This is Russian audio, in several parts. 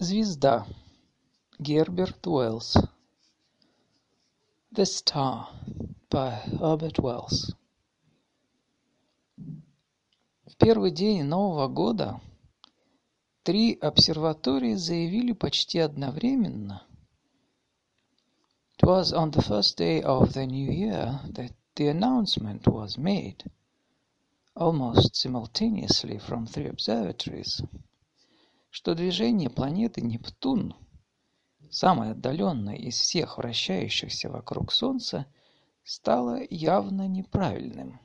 Звезда. Герберт Уэллс. The Star by Herbert Wells. В первый день Нового года три обсерватории заявили почти одновременно. It was on the first day of the new year that the announcement was made, almost simultaneously from three observatories, что движение планеты Нептун – самой отдаленной из всех вращающихся вокруг Солнца, стало явно неправильным.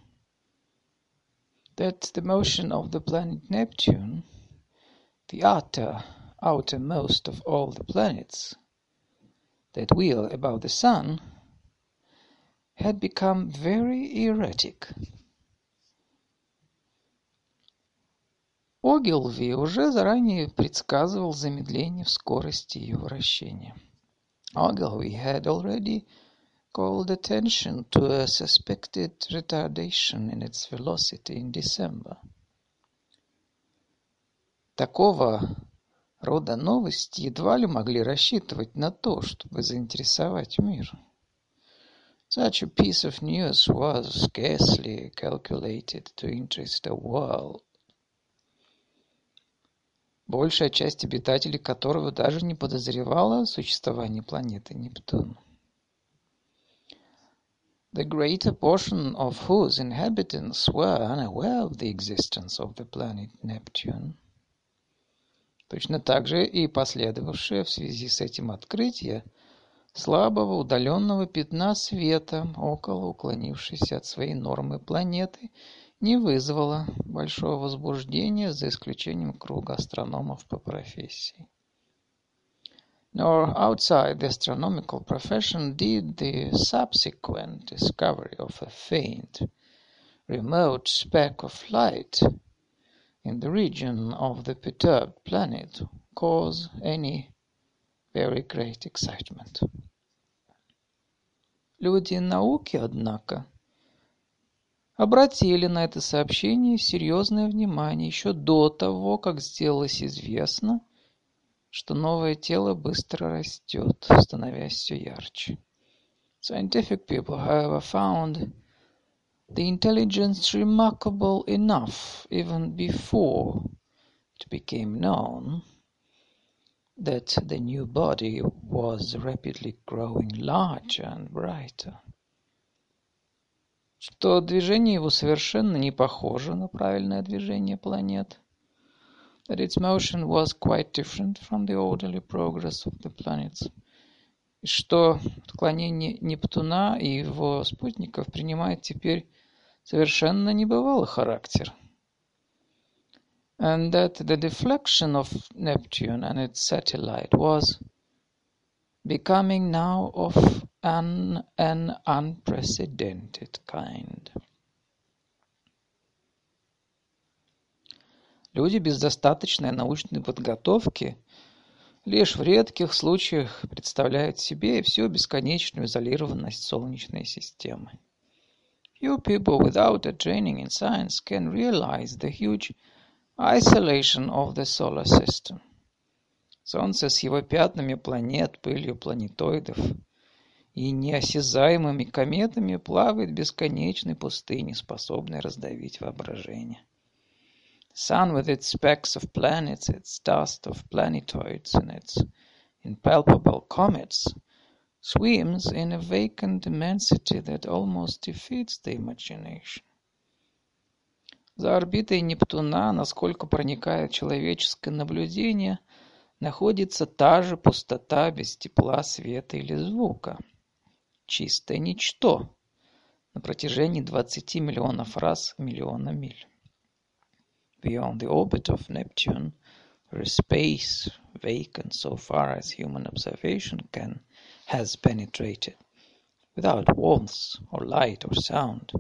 That the motion of the planet Neptune, the utter, outermost of all the planets, that wheel about the sun, had become very erratic. Огилви уже заранее предсказывал замедление в скорости ее вращения. Ogilvy had already called attention to a suspected retardation in its velocity in December. Такого рода новости едва ли могли рассчитывать на то, чтобы заинтересовать мир. Such a piece of news was scarcely calculated to interest the world. Большая часть обитателей которого даже не подозревала о существовании планеты Нептун. The greater portion of whose inhabitants were unaware of the existence of the planet Neptune. Точно так же и последовавшее в связи с этим открытие слабого удаленного пятна света около уклонившейся от своей нормы планеты – не вызвало большого возбуждения за исключением круга астрономов по профессии. Nor outside the astronomical profession did the subsequent discovery of a faint, remote speck of light in the region of the perturbed planet cause any very great excitement. Люди науки, однако, обратили на это сообщение серьезное внимание еще до того, как сделалось известно, что новое тело быстро растет, становясь все ярче. Scientific people, however, found the intelligence remarkable enough even before it became known that the new body was rapidly growing larger and brighter что движение его совершенно не похоже на правильное движение планет, that its motion was quite different from the orderly progress of the planets, и что отклонение Нептуна и его спутников принимает теперь совершенно небывалый характер. And that the deflection of Neptune and its satellite was becoming now of an, an unprecedented kind. Люди без достаточной научной подготовки лишь в редких случаях представляют себе всю бесконечную изолированность Солнечной системы. Few people without a training in science can realize the huge isolation of the solar system. Солнце с его пятнами планет, пылью планетоидов – и неосязаемыми кометами плавает в бесконечной пустыне, способной раздавить воображение. sun with its specks of planets, its dust of planetoids, and its impalpable comets, swims in a vacant immensity that almost defeats the imagination. За орбитой Нептуна, насколько проникает человеческое наблюдение, находится та же пустота без тепла, света или звука – чистое ничто на протяжении 20 миллионов раз миллиона миль. Beyond the orbit of Neptune, there is space vacant so far as human observation can has penetrated, without warmth or light or sound,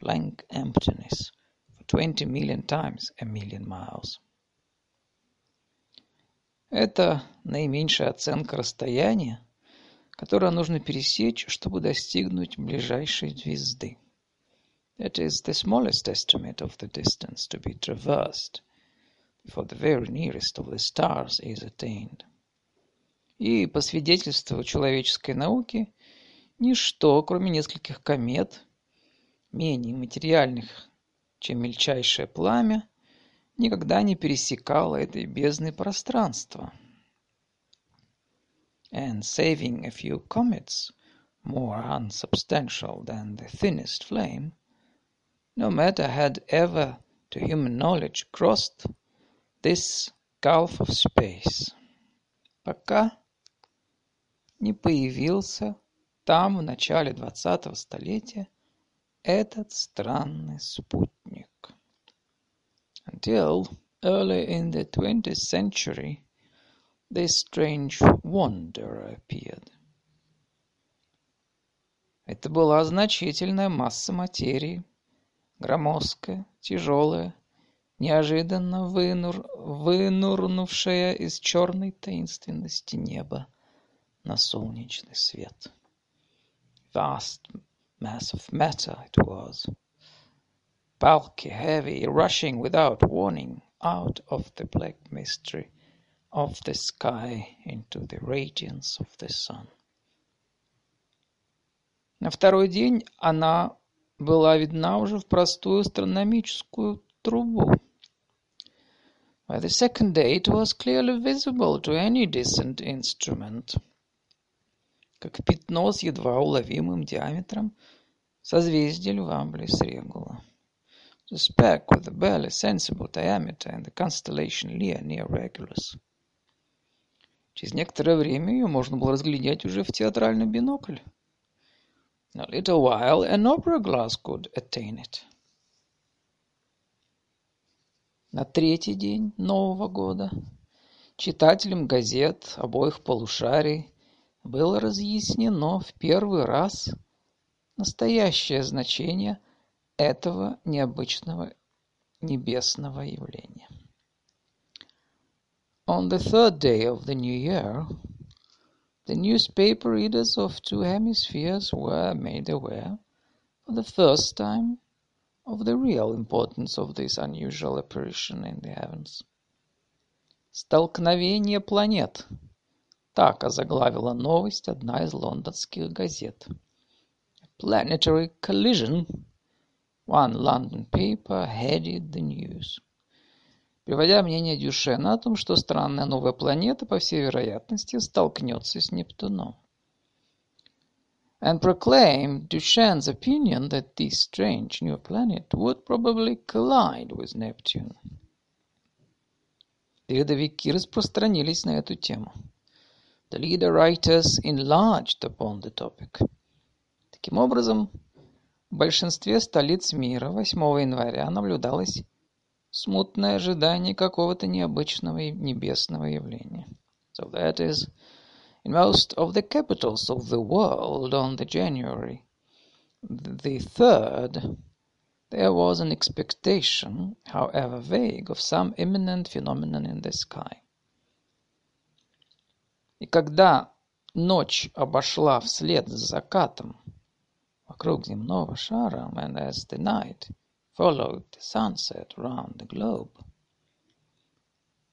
blank emptiness for 20 million times a million miles. Это наименьшая оценка расстояния, которое нужно пересечь, чтобы достигнуть ближайшей звезды. That is the smallest estimate of the distance to be traversed before the very nearest of the stars is attained. И по свидетельству человеческой науки, ничто, кроме нескольких комет, менее материальных, чем мельчайшее пламя, никогда не пересекало этой бездны пространства. And saving a few comets, more unsubstantial than the thinnest flame, no matter had ever, to human knowledge, crossed this gulf of space. Пока не появился там в начале двадцатого столетия этот странный спутник. Until early in the twentieth century this strange wanderer appeared. Это была значительная масса материи, громоздкая, тяжелая, неожиданно вынур... вынурнувшая из черной таинственности неба на солнечный свет. Vast mass of matter it was, bulky, heavy, rushing without warning out of the black mystery of the sky into the radiance of the sun. На второй день она была видна уже в простую астрономическую трубу. By the second day it was clearly visible to any decent instrument — как пятно с едва уловимым диаметром созвездия Льва близ Регула. The speck with a barely sensible diameter in the constellation Leo near Regulus. Через некоторое время ее можно было разглядеть уже в театральный бинокль. A little while an opera glass could attain it. На третий день Нового года читателям газет обоих полушарий было разъяснено в первый раз настоящее значение этого необычного небесного явления. On the third day of the new year, the newspaper readers of two hemispheres were made aware, for the first time, of the real importance of this unusual apparition in the heavens. Столкновение планет — Так озаглавила новость одна из лондонских газет. Planetary collision, one London paper headed the news. Приводя мнение Дюшена о том, что странная новая планета, по всей вероятности, столкнется с Нептуном. And proclaimed Duchenne's opinion that this strange new planet would probably collide with Neptune. Передовики распространились на эту тему. The leader writers enlarged upon the topic. Таким образом, в большинстве столиц мира 8 января наблюдалось смутное ожидание какого-то необычного небесного явления. So that is, in most of the capitals of the world on the January the 3rd, there was an expectation, however vague, of some imminent phenomenon in the sky. И когда ночь обошла вслед за закатом вокруг земного шара, and as the night followed the sunset round the globe,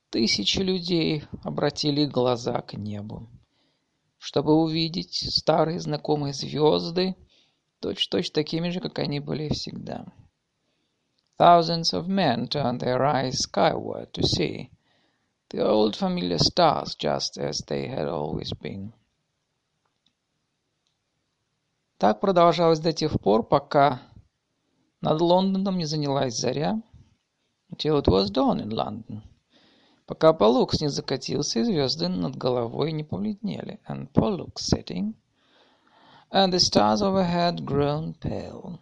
тысячи людей обратили глаза к небу, чтобы увидеть старые знакомые звезды, точь-точь такими же, как они были всегда. Thousands of men turned their eyes skyward to see The old familiar stars just as they had always been. Так продолжалось до тех пор, пока над Лондоном не занялась заря, until it was dawn in London, пока Полукс не закатился и звезды над головой не побледнели, and Pollux setting, and the stars overhead grown pale.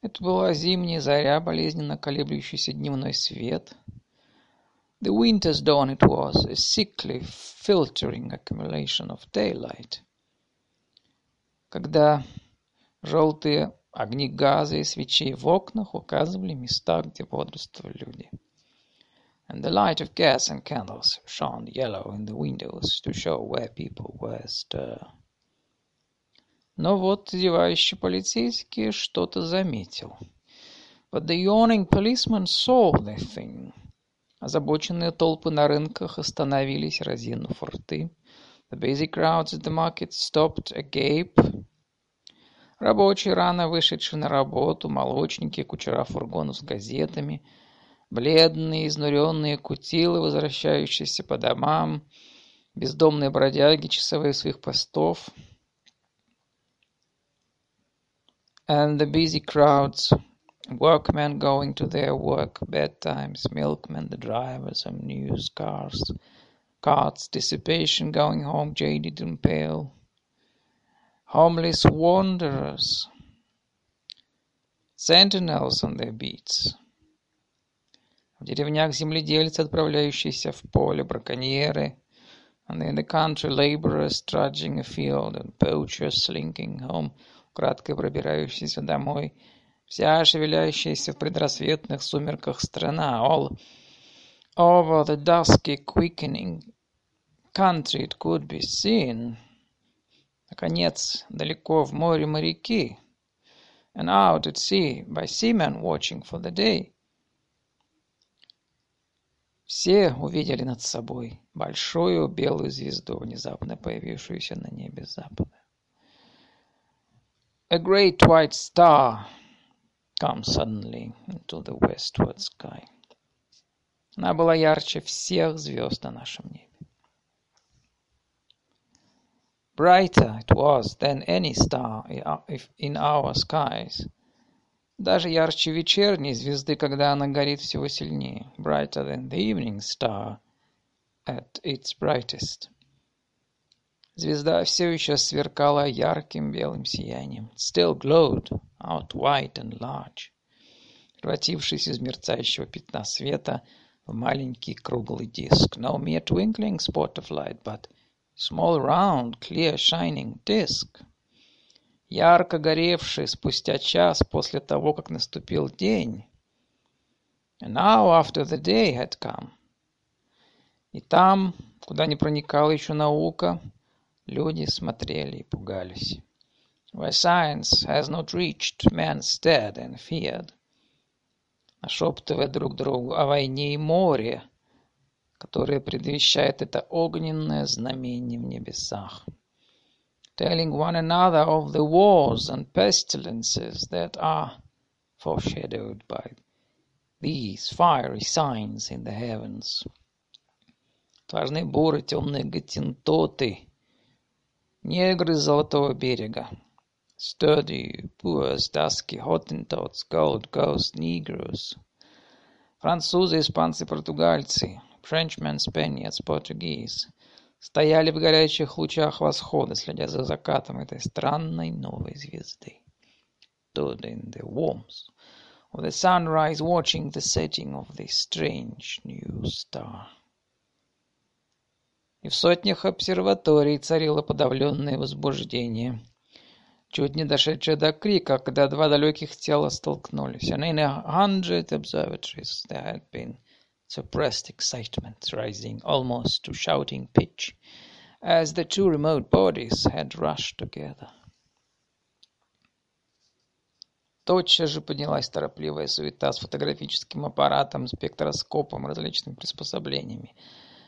Это была зимняя заря, болезненно колеблющийся дневной свет — The winter's dawn it was, a sickly, filtering accumulation of daylight. Когда желтые огни газа и свечей в окнах указывали места, где бодрствовали люди. And the light of gas and candles shone yellow in the windows to show where people were astir. Но вот зевающий полицейский что-то заметил. But the yawning policeman saw the thing. Озабоченные толпы на рынках остановились, разинув рты. The busy crowds at the market stopped agape. Рабочие, рано вышедшие на работу, молочники, кучера фургонов с газетами, бледные, изнуренные кутилы, возвращающиеся по домам, бездомные бродяги, часовые своих постов. And the busy crowds Workmen going to their work bedtimes, milkmen, the drivers of news cars, carts, dissipation going home jaded and pale, homeless wanderers, sentinels on their beats. В деревнях земледельцы, отправляющиеся в поле, браконьеры, and in the country laborers trudging afield, and poachers slinking home, кратко пробирающиеся домой, Вся шевеляющаяся в предрассветных сумерках страна, all over the dusky quickening country it could be seen. Наконец, далеко в море моряки, and out at sea by seamen watching for the day. Все увидели над собой большую белую звезду, внезапно появившуюся на небе запада. A great white star come suddenly into the westward sky. Она была ярче всех звезд на нашем небе. Brighter it was than any star in our skies. Даже ярче вечерней звезды, когда она горит всего сильнее. Brighter than the evening star at its brightest. Звезда все еще сверкала ярким белым сиянием. Still glowed out white and large, превратившись из мерцающего пятна света в маленький круглый диск. No mere twinkling spot of light, but small round, clear shining disc. Ярко горевший спустя час после того, как наступил день. And now after the day had come. И там, куда не проникала еще наука, Люди смотрели и пугались. Where science has not reached, men stared and feared. Нашептывая друг другу о войне и море, которое предвещает это огненное знамение в небесах. Telling one another of the wars and pestilences that are foreshadowed by these fiery signs in the heavens. Отважные буры, темные гатинтоты — Негры Золотого берега. Sturdy Boers, dusky Hottentots, Gold Coast Negroes. Французы, испанцы, португальцы. Frenchmen, Spaniards, Portuguese. Стояли в горячих лучах восхода, следя за закатом этой странной новой звезды. Stood in the warmth of the sunrise, watching the setting of this strange new star. И в сотнях обсерваторий царило подавленное возбуждение, чуть не дошедшее до крика, когда два далеких тела столкнулись. And in a hundred observatories there had been suppressed excitement, rising almost to shouting pitch, as the two remote bodies had rushed together. Тотчас же поднялась торопливая суета с фотографическим аппаратом, спектроскопом, различными приспособлениями —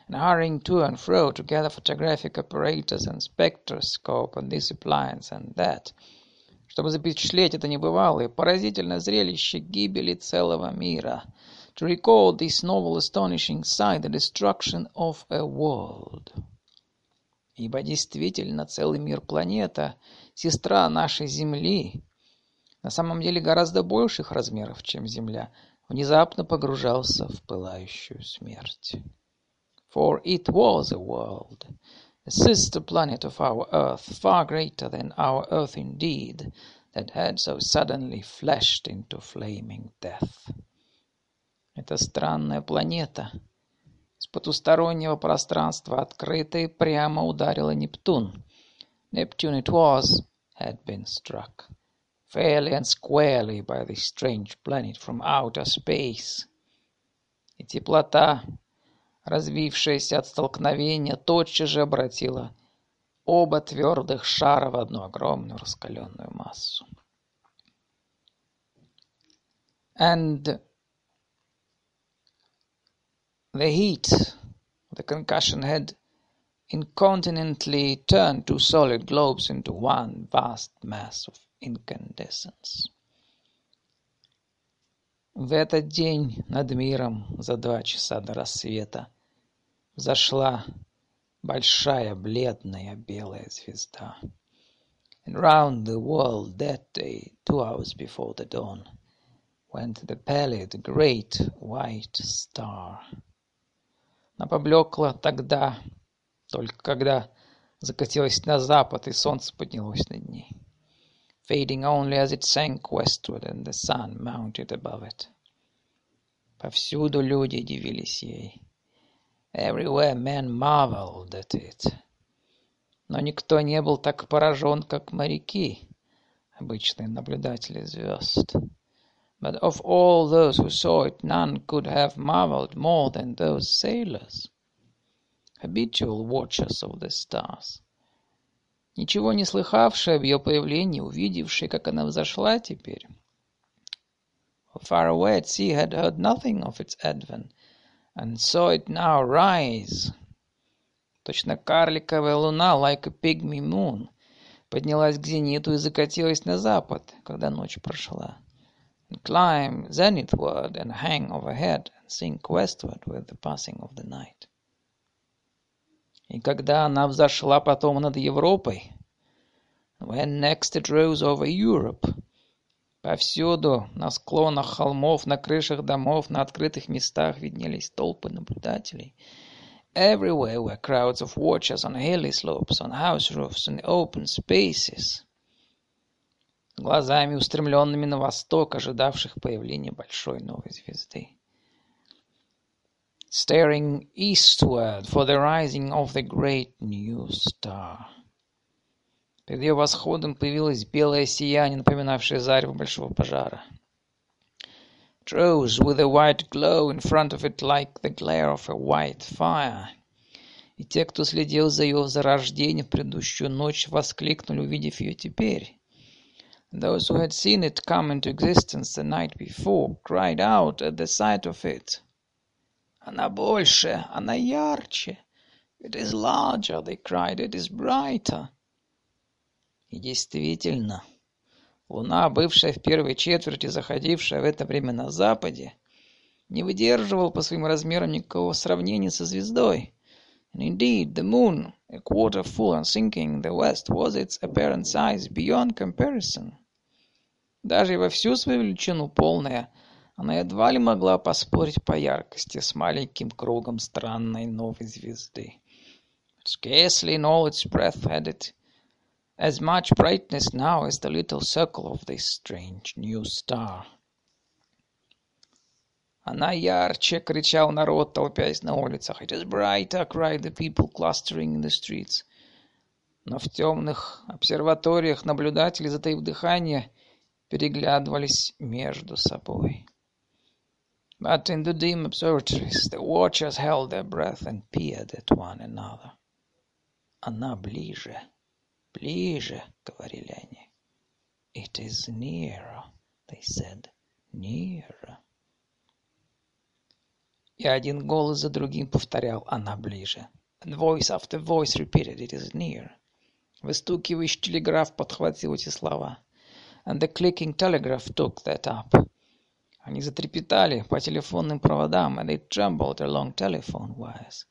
and hurrying to and fro to gather photographic apparatus and spectroscope and this appliance and that, чтобы запечатлеть это небывалое, поразительное зрелище гибели целого мира, to record this novel astonishing sight, the destruction of a world. Ибо действительно целый мир планета, сестра нашей Земли, на самом деле гораздо больших размеров, чем Земля, внезапно погружался в пылающую смерть. For it was a world, a sister planet of our Earth, far greater than our Earth indeed, that had so suddenly flashed into flaming death. Эта странная планета с потустороннего пространства открыто и прямо ударила Нептун. Neptune it was, had been struck, fairly and squarely by this strange planet from outer space. И теплота развившаяся от столкновения, тотчас же обратила оба твердых шара в одну огромную раскаленную массу. And The heat of the concussion had incontinently turned two solid globes into one vast mass of incandescence. В этот день над миром за два часа до рассвета взошла большая бледная белая звезда. And round the world that day, two hours before the dawn, went the pallid great white star. Она поблекла тогда, только когда закатилась на запад, и солнце поднялось над ней, fading only as it sank westward and the sun mounted above it. Повсюду люди дивились ей. Everywhere men marveled at it. Но никто не был так поражен, как моряки, обычные наблюдатели звезд. But of all those who saw it, none could have marveled more than those sailors, habitual watchers of the stars. Ничего не слыхавшие об ее появлении, увидевшие, как она взошла теперь, far away at sea had heard nothing of its advent, and saw it now rise. Точно карликовая луна, like a pygmy moon, поднялась к зениту и закатилась на запад, когда ночь прошла and climb zenithward and hang overhead and sink westward with the passing of the night. И когда она взошла потом над Европой, when next it rose over Europe, повсюду, на склонах холмов, на крышах домов, на открытых местах виднелись толпы наблюдателей. Everywhere were crowds of watchers on hilly slopes, on house roofs, in open spaces глазами устремленными на восток, ожидавших появления большой новой звезды. Staring eastward for the rising of the great new star. Перед ее восходом появилось белое сияние, напоминавшее зарево большого пожара. It rose with a white glow in front of it like the glare of a white fire. И те, кто следил за ее зарождением в предыдущую ночь, воскликнули, увидев ее теперь. Those who had seen it come into existence the night before cried out at the sight of it. Она больше, она ярче. It is larger, they cried, it is brighter. И действительно, луна, бывшая в первой четверти, заходившая в это время на западе, не выдерживала по своим размерам никакого сравнения со звездой. And indeed, the moon, a quarter full and sinking in the west, was its apparent size beyond comparison. Даже и во всю свою величину полная, она едва ли могла поспорить по яркости с маленьким кругом странной новой звезды. Scarcely in all its breadth had it as much brightness now as the little circle of this strange new star. Она ярче, кричал народ, толпясь на улицах. It is brighter, cried the people clustering in the streets. Но в темных обсерваториях наблюдатели, затаив дыхание, переглядывались между собой. But in the dim observatories the watchers held their breath and peered at one another. Она ближе, ближе, говорили они. It is nearer, they said, nearer. И один голос за другим повторял «Она ближе». And voice after voice repeated «It is near». Выстукивающий телеграф подхватил эти слова and the clicking telegraph took that up. Они затрепетали по телефонным проводам, and they trembled along telephone wires.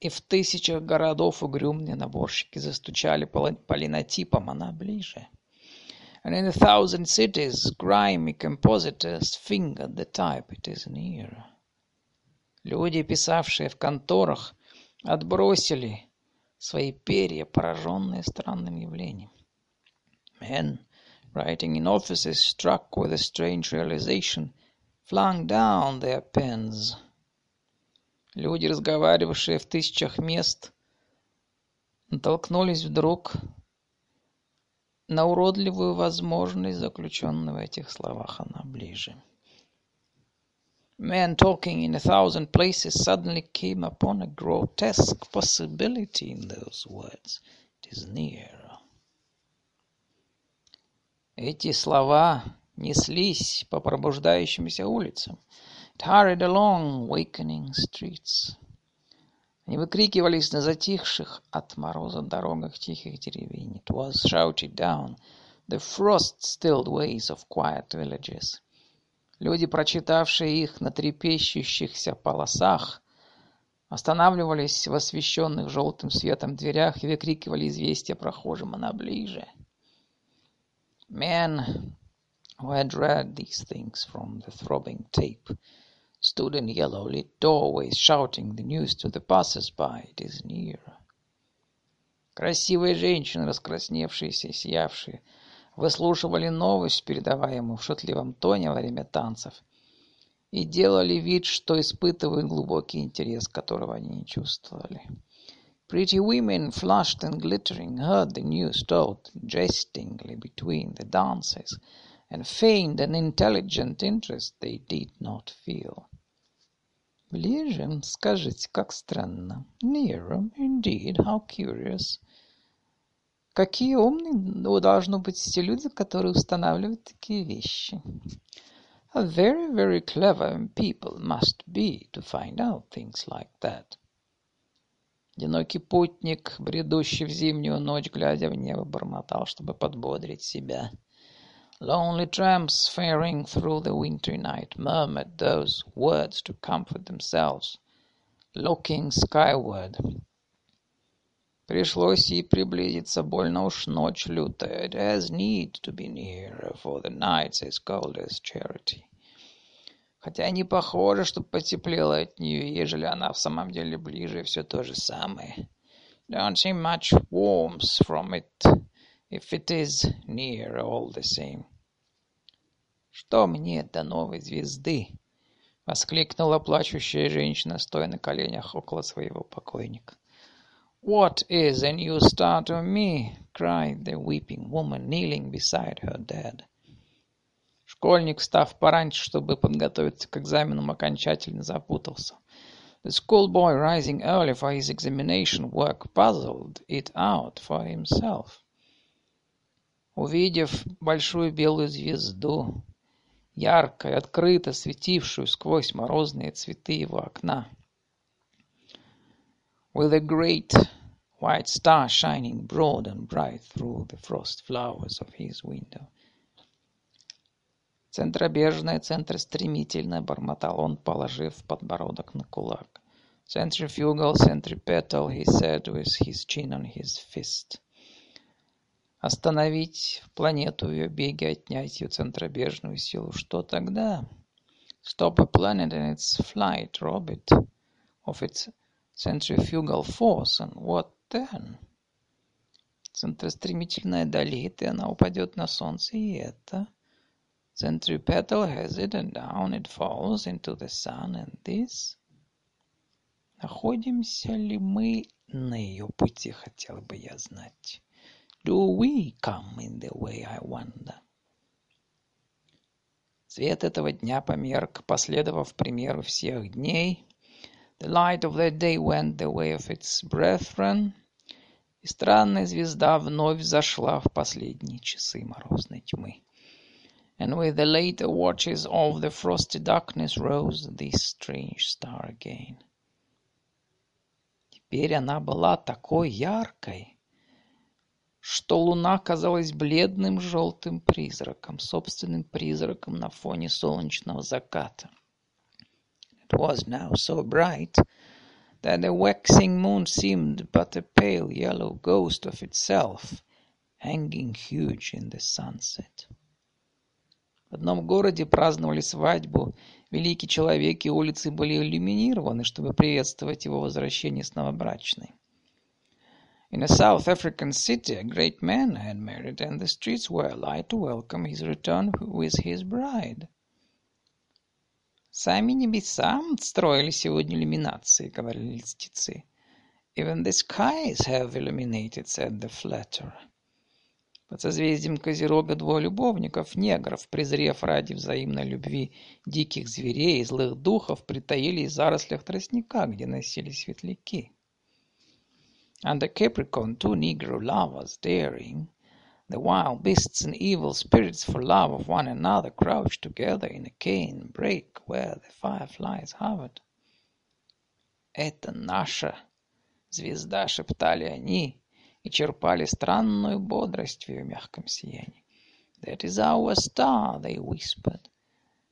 И в тысячах городов угрюмные наборщики застучали по, по линотипам, она ближе. And in a thousand cities, grimy compositors fingered the type, it is near. Люди, писавшие в конторах, отбросили свои перья, пораженные странным явлением. Men writing in offices struck with a strange realization, flung down their pens. Люди, разговаривавшие в тысячах мест, натолкнулись вдруг на уродливую возможность, заключенную в этих словах, она ближе. Men talking in a thousand places suddenly came upon a grotesque possibility in those words. It is near. Эти слова неслись по пробуждающимся улицам. It hurried along wakening streets. Они выкрикивались на затихших от мороза дорогах тихих деревень. It was shouted down the frost-stilled ways of quiet villages. Люди, прочитавшие их на трепещущихся полосах, останавливались в освещенных желтым светом дверях и выкрикивали известия прохожим «Она ближе!». Men who had read these things from the throbbing tape stood in yellow-lit doorways shouting the news to the passers-by «It is near!». Красивые женщины, раскрасневшиеся и сиявшие, выслушивали новость, передаваемую в шутливом тоне во время танцев, и делали вид, что испытывают глубокий интерес, которого они не чувствовали. Pretty women, flushed and glittering, heard the news told jestingly between the dances, and feigned an intelligent interest they did not feel. Ближе, скажите, как странно. Nearer, indeed, how curious. Какие умные должны быть те люди, которые устанавливают такие вещи. How very, very clever people must be to find out things like that. Одинокий путник, бредущий в зимнюю ночь, глядя в небо, бормотал, чтобы подбодрить себя. Lonely tramps faring through the wintry night murmured those words to comfort themselves, looking skyward. Пришлось ей приблизиться, больно уж ночь лютая. It has need to be nearer, for the night's as cold as charity. Хотя не похоже, что потеплело от нее, ежели она в самом деле ближе, все то же самое. Don't see much warmth from it, if it is near all the same. Что мне до новой звезды? Воскликнула плачущая женщина, стоя на коленях около своего покойника. What is a new star to me? cried the weeping woman, kneeling beside her dead. Школьник, встав пораньше, чтобы подготовиться к экзаменам, окончательно запутался. The schoolboy, rising early for his examination work, puzzled it out for himself. Увидев большую белую звезду, ярко и открыто светившую сквозь морозные цветы его окна, with a great white star shining broad and bright through the frost flowers of his window. Центробежное, центростремительное, бормотал он, положив подбородок на кулак. Centrifugal, centripetal, he said with his chin on his fist. Остановить планету в ее беге, отнять ее центробежную силу. Что тогда? Stop a planet in its flight, rob it of its centrifugal force, and what then? Центростремительная долит, и она упадет на Солнце, и это. Centripetal has it, and down it falls into the sun, and this. Находимся ли мы на ее пути, хотел бы я знать. Do we come in the way, I wonder? Свет этого дня померк, последовав примеру всех дней, The light of that day went the way of its brethren, и странная звезда вновь зашла в последние часы морозной тьмы. And with the later watches of the frosty darkness rose this strange star again. Теперь она была такой яркой, что луна казалась бледным желтым призраком, собственным призраком на фоне солнечного заката. was now so bright that the waxing moon seemed but a pale yellow ghost of itself, hanging huge in the sunset. В одном городе праздновали свадьбу. Великий человек и улицы были иллюминированы, чтобы приветствовать его возвращение с новобрачной. In a South African city, a great man had married, and the streets were alight to welcome his return with his bride. Сами небеса строили сегодня иллюминации, говорили льстецы. Even the skies have illuminated, said the flatterer. Под созвездием Козерога двое любовников, негров, презрев ради взаимной любви диких зверей и злых духов, притаились в зарослях тростника, где носились светляки. Under Capricorn two Negro lovers, daring, The wild beasts and evil spirits for love of one another crouched together in a cane brake where the fireflies hovered. «Это наша звезда!» — шептали они и черпали странную бодрость в ее мягком сиянии. «That is our star!» — they whispered,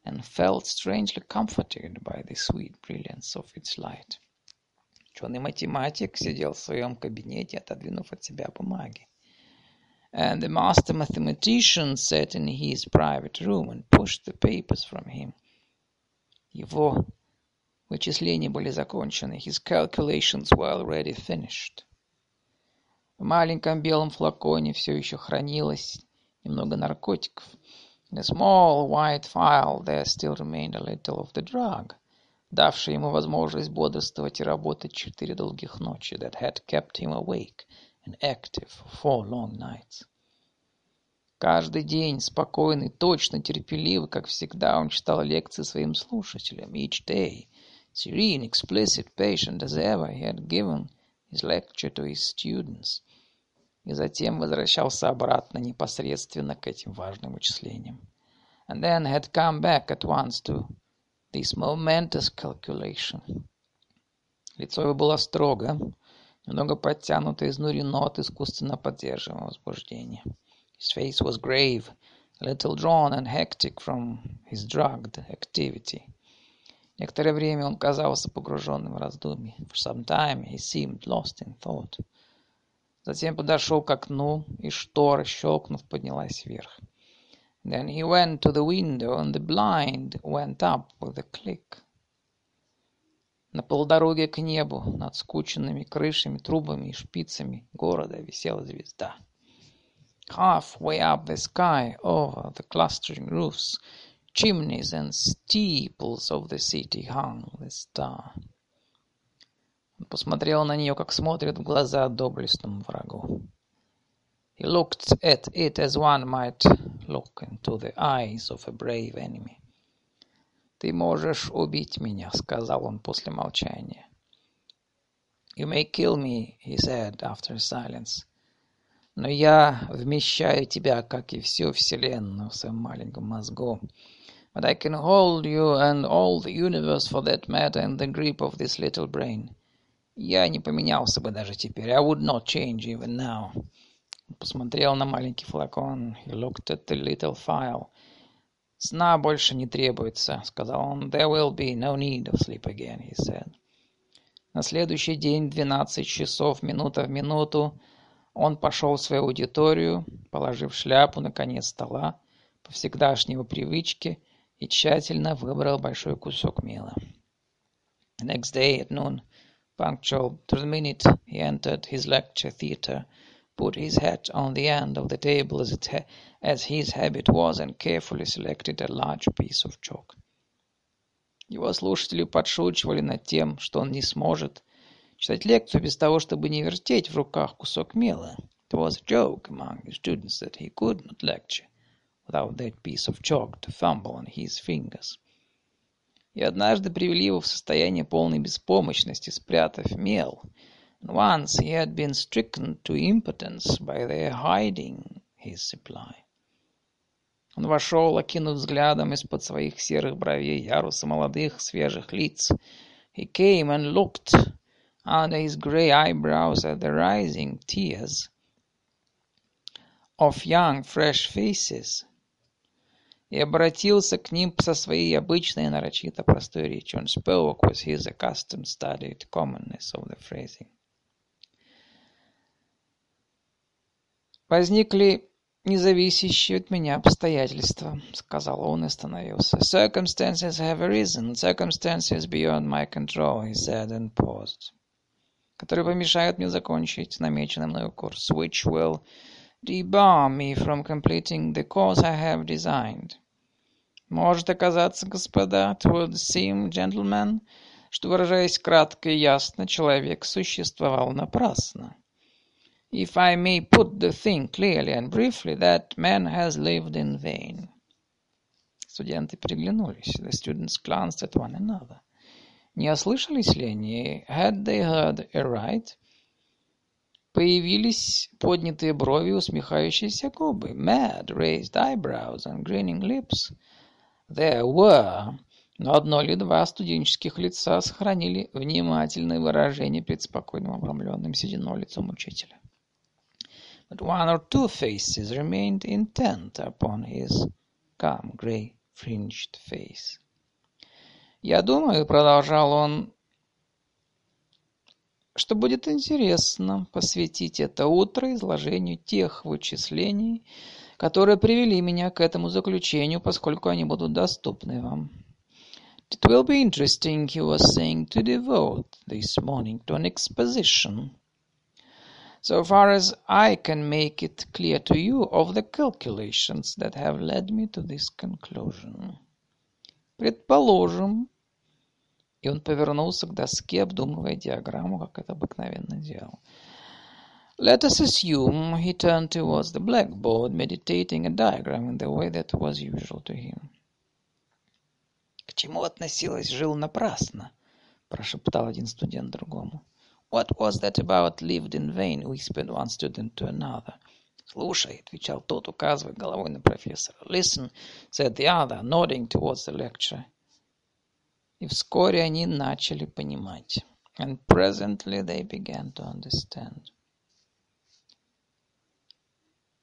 and felt strangely comforted by the sweet brilliance of its light. Ученый-математик сидел в своем кабинете, отодвинув от себя бумаги. And the master mathematician sat in his private room and pushed the papers from him. Его вычисления были закончены. His calculations were already finished. В маленьком белом флаконе все еще хранилось немного наркотиков. In a small white phial there still remained a little of the drug. давший ему возможность бодрствовать и работать четыре долгих ночи, that had kept him awake and active for four long nights. Каждый день, спокойный, точно, терпеливый, как всегда, он читал лекции своим слушателям. Each day, serene, explicit, patient as ever, he had given his lecture to his students. И затем возвращался обратно непосредственно к этим важным вычислениям. And then had come back at once to this momentous calculation. Лицо его было строго, немного подтянуто, изнурено от искусственно поддерживаемого возбуждения. His face was grave, a little drawn and hectic from his drugged activity. Некоторое время он казался погруженным в раздумье. For some time he seemed lost in thought. Затем подошел к окну, и штора, щелкнув, поднялась вверх. Then he went to the window, and the blind went up with a click. На полдороге к небу, над скученными крышами, трубами и шпицами города висела звезда. Halfway up the sky, over the clustering roofs, chimneys and steeples of the city hung the star. Посмотрел на нее, как смотрят в глаза доблестному врагу. He looked at it as one might look into the eyes of a brave enemy. «Ты можешь убить меня», — сказал он после молчания. «You may kill me», — he said after silence. «Но я вмещаю тебя, как и всю Вселенную, в своем маленьком мозгу. But I can hold you and all the universe for that matter in the grip of this little brain. Я не поменялся бы даже теперь. I would not change even now». Посмотрел на маленький флакон. He looked at the little phial. «Сна больше не требуется», — сказал он. «There will be no need of sleep again», — he said. На следующий день, двенадцать часов, минута в минуту, он пошел в свою аудиторию, положив шляпу на конец стола, по всегдашней его привычке, и тщательно выбрал большой кусок мела. Next day at noon, punctual to the minute, he entered his lecture theatre, put his hat on the end of the table as, it as his habit was and carefully selected a large piece of chalk. Его слушатели подшучивали над тем, что он не сможет читать лекцию без того, чтобы не вертеть в руках кусок мела. It was a joke among the students that he could not lecture without that piece of chalk to fumble on his fingers. И однажды привели его в состояние полной беспомощности, спрятав мел — Once he had been stricken to impotence by their hiding his supply. Он вошел, окинув взглядом из-под своих серых бровей яруса молодых свежих лиц. He came and looked under his grey eyebrows at the rising tears of young fresh faces и обратился к ним со своей обычной нарочито простой речью. Он spoke with his accustomed studied commonness of the phrasing. «Возникли независящие от меня обстоятельства», — сказал он и остановился. «Circumstances have arisen, circumstances beyond my control», — he said and paused, «которые помешают мне закончить намеченный мною курс, which will debar me from completing the course I have designed. Может оказаться, господа, it would seem, gentlemen, что, выражаясь кратко и ясно, человек существовал напрасно. If I may put the thing clearly and briefly, that man has lived in vain. Студенты переглянулись. The students glanced at one another. Не ослышались ли они? Had they heard aright? Появились поднятые брови и усмехающиеся губы. Mad raised eyebrows and grinning lips. There were... Но одно или два студенческих лица сохранили внимательное выражение перед спокойным обрамленным сединой лицом учителя. But one or two faces remained intent upon his calm, grey, fringed face. «Я думаю, — продолжал он, что будет интересно посвятить это утро изложению тех вычислений, которые привели меня к этому заключению, поскольку они будут доступны вам. It will be interesting, he was saying, to devote this morning to an exposition, so far as I can make it clear to you, of the calculations that have led me to this conclusion. Предположим, И он повернулся к доске, обдумывая диаграмму, как это обыкновенно делал. Let us assume he turned towards the blackboard, meditating a diagram in the way that was usual to him. «К чему относилась «жил напрасно»?» – прошептал один студент другому. «What was that about lived in vain?» – whispered one student to another. «Слушай», – отвечал тот, указывая головой на профессора. «Listen», – said the other, nodding towards the lecture. И вскоре они начали понимать. And presently they began to understand.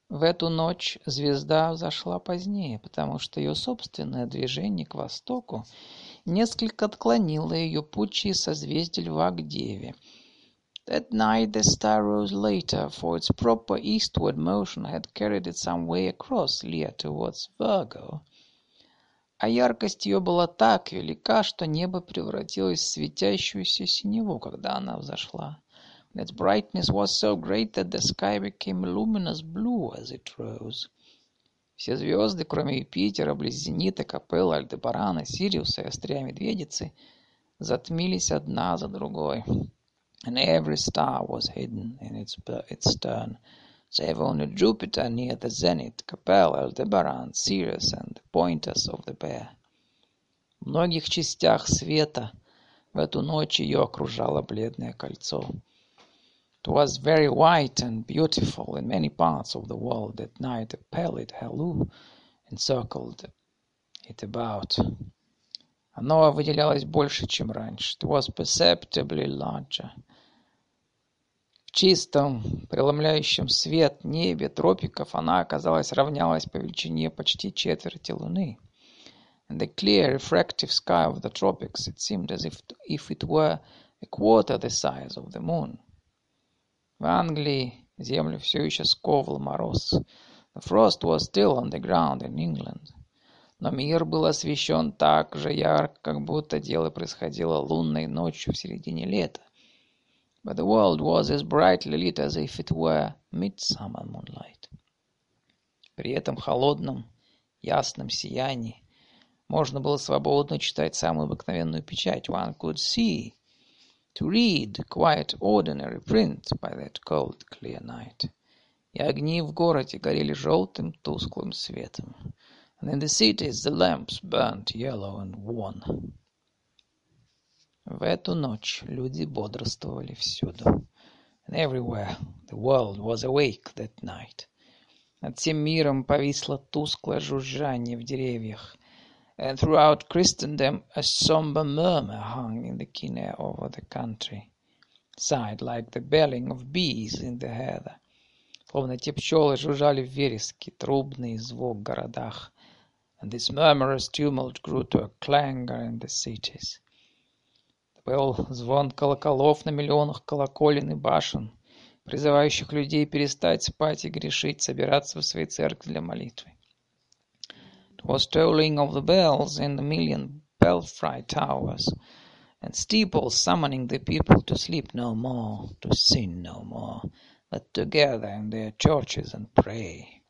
В эту ночь звезда взошла позднее, потому что ее собственное движение к востоку несколько отклонило ее путь через созвездие Льва к Деве. That night the star rose later, for its proper eastward motion had carried it some way across Leo towards Virgo а яркость ее была так велика, что небо превратилось в светящуюся синеву, когда она взошла. its brightness was so great that the sky became luminous blue as it rose. Все звезды, кроме Юпитера, Близненита, Капелла, Альдебарана, Сириуса и Острия Медведицы, затмились одна за другой. And every star was hidden in its, its turn, save only Jupiter near the zenith, Capella, Aldebaran, Sirius, and the pointers of the bear. В многих частях света в эту ночь ее окружало бледное кольцо. It was very white and beautiful in many parts of the world that night. A pallid halo encircled it about. Оно выделялось больше, чем раньше. It was perceptibly larger. Чистом, преломляющем свет небе тропиков она, казалось, равнялась по величине почти четверти Луны. In the clear, refractive sky of the tropics it seemed as if, if it were a quarter the size of the moon. В Англии землю все еще сковывал мороз. The frost was still on the ground in England. Но мир был освещен так же ярко, как будто дело происходило лунной ночью в середине лета. But the world was as brightly lit as if it were midsummer moonlight. При этом холодном, ясном сиянии можно было свободно читать самую обыкновенную печать. One could see, to read quite ordinary print by that cold, clear night. И огни в городе горели желтым, тусклым светом. And in the cities the lamps burnt yellow and wan. В эту ночь люди бодрствовали всюду. And everywhere the world was awake that night. Над всем миром повисло тусклое жужжание в деревьях. And throughout Christendom a somber murmur hung in the keen air over the country. Sighed like the belling of bees in the heather. Словно те пчелы жужжали в вереске, трубный звук в городах. And this murmurous tumult grew to a clangor in the cities. Был звон колоколов на миллионах колоколен и башен, призывающих людей перестать спать и грешить, собираться в своей церкви для молитвы. It was tolling of the bells in the million belfry towers, and steeples summoning the people to sleep no more, to sin no more, but to gather in their churches and pray.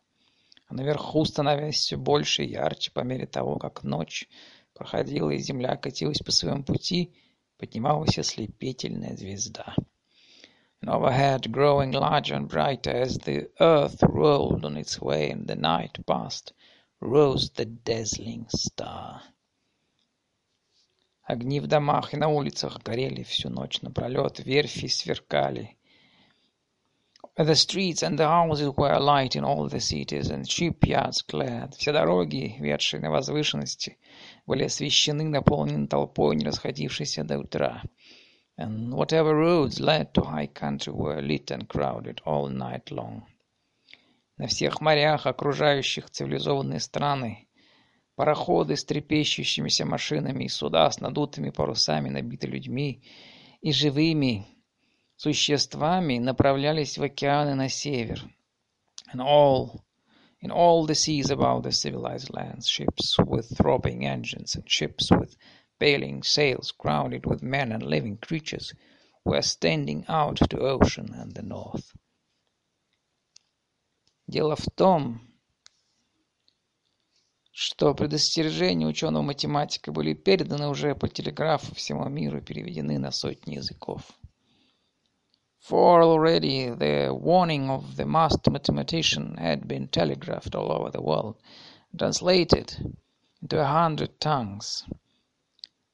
А наверху становясь все больше и ярче по мере того, как ночь проходила и земля катилась по своему пути, поднималась ослепительная звезда. And overhead, growing larger and brighter as the earth rolled on its way and the night passed, rose the dazzling star. Огни в домах и на улицах горели всю ночь напролет, верфи сверкали. The streets and the houses were alight in all the cities, and shipyards glad. Все дороги, ведшие на возвышенности, были освещены, наполнены толпой, не расходившейся до утра. And whatever roads led to high country were lit and crowded all night long. На всех морях, окружающих цивилизованные страны, пароходы с трепещущимися машинами и суда с надутыми парусами набиты людьми и живыми существами направлялись в океаны на север. And all, in all the seas about the civilized lands, ships with throbbing engines and ships with Paling sails crowded with men and living creatures were standing out to ocean and the north. Дело в том, что предостережения ученого-математика были переданы уже по телеграфу всему миру и переведены на сотни языков. For already the warning of the master mathematician had been telegraphed all over the world, translated into a hundred tongues.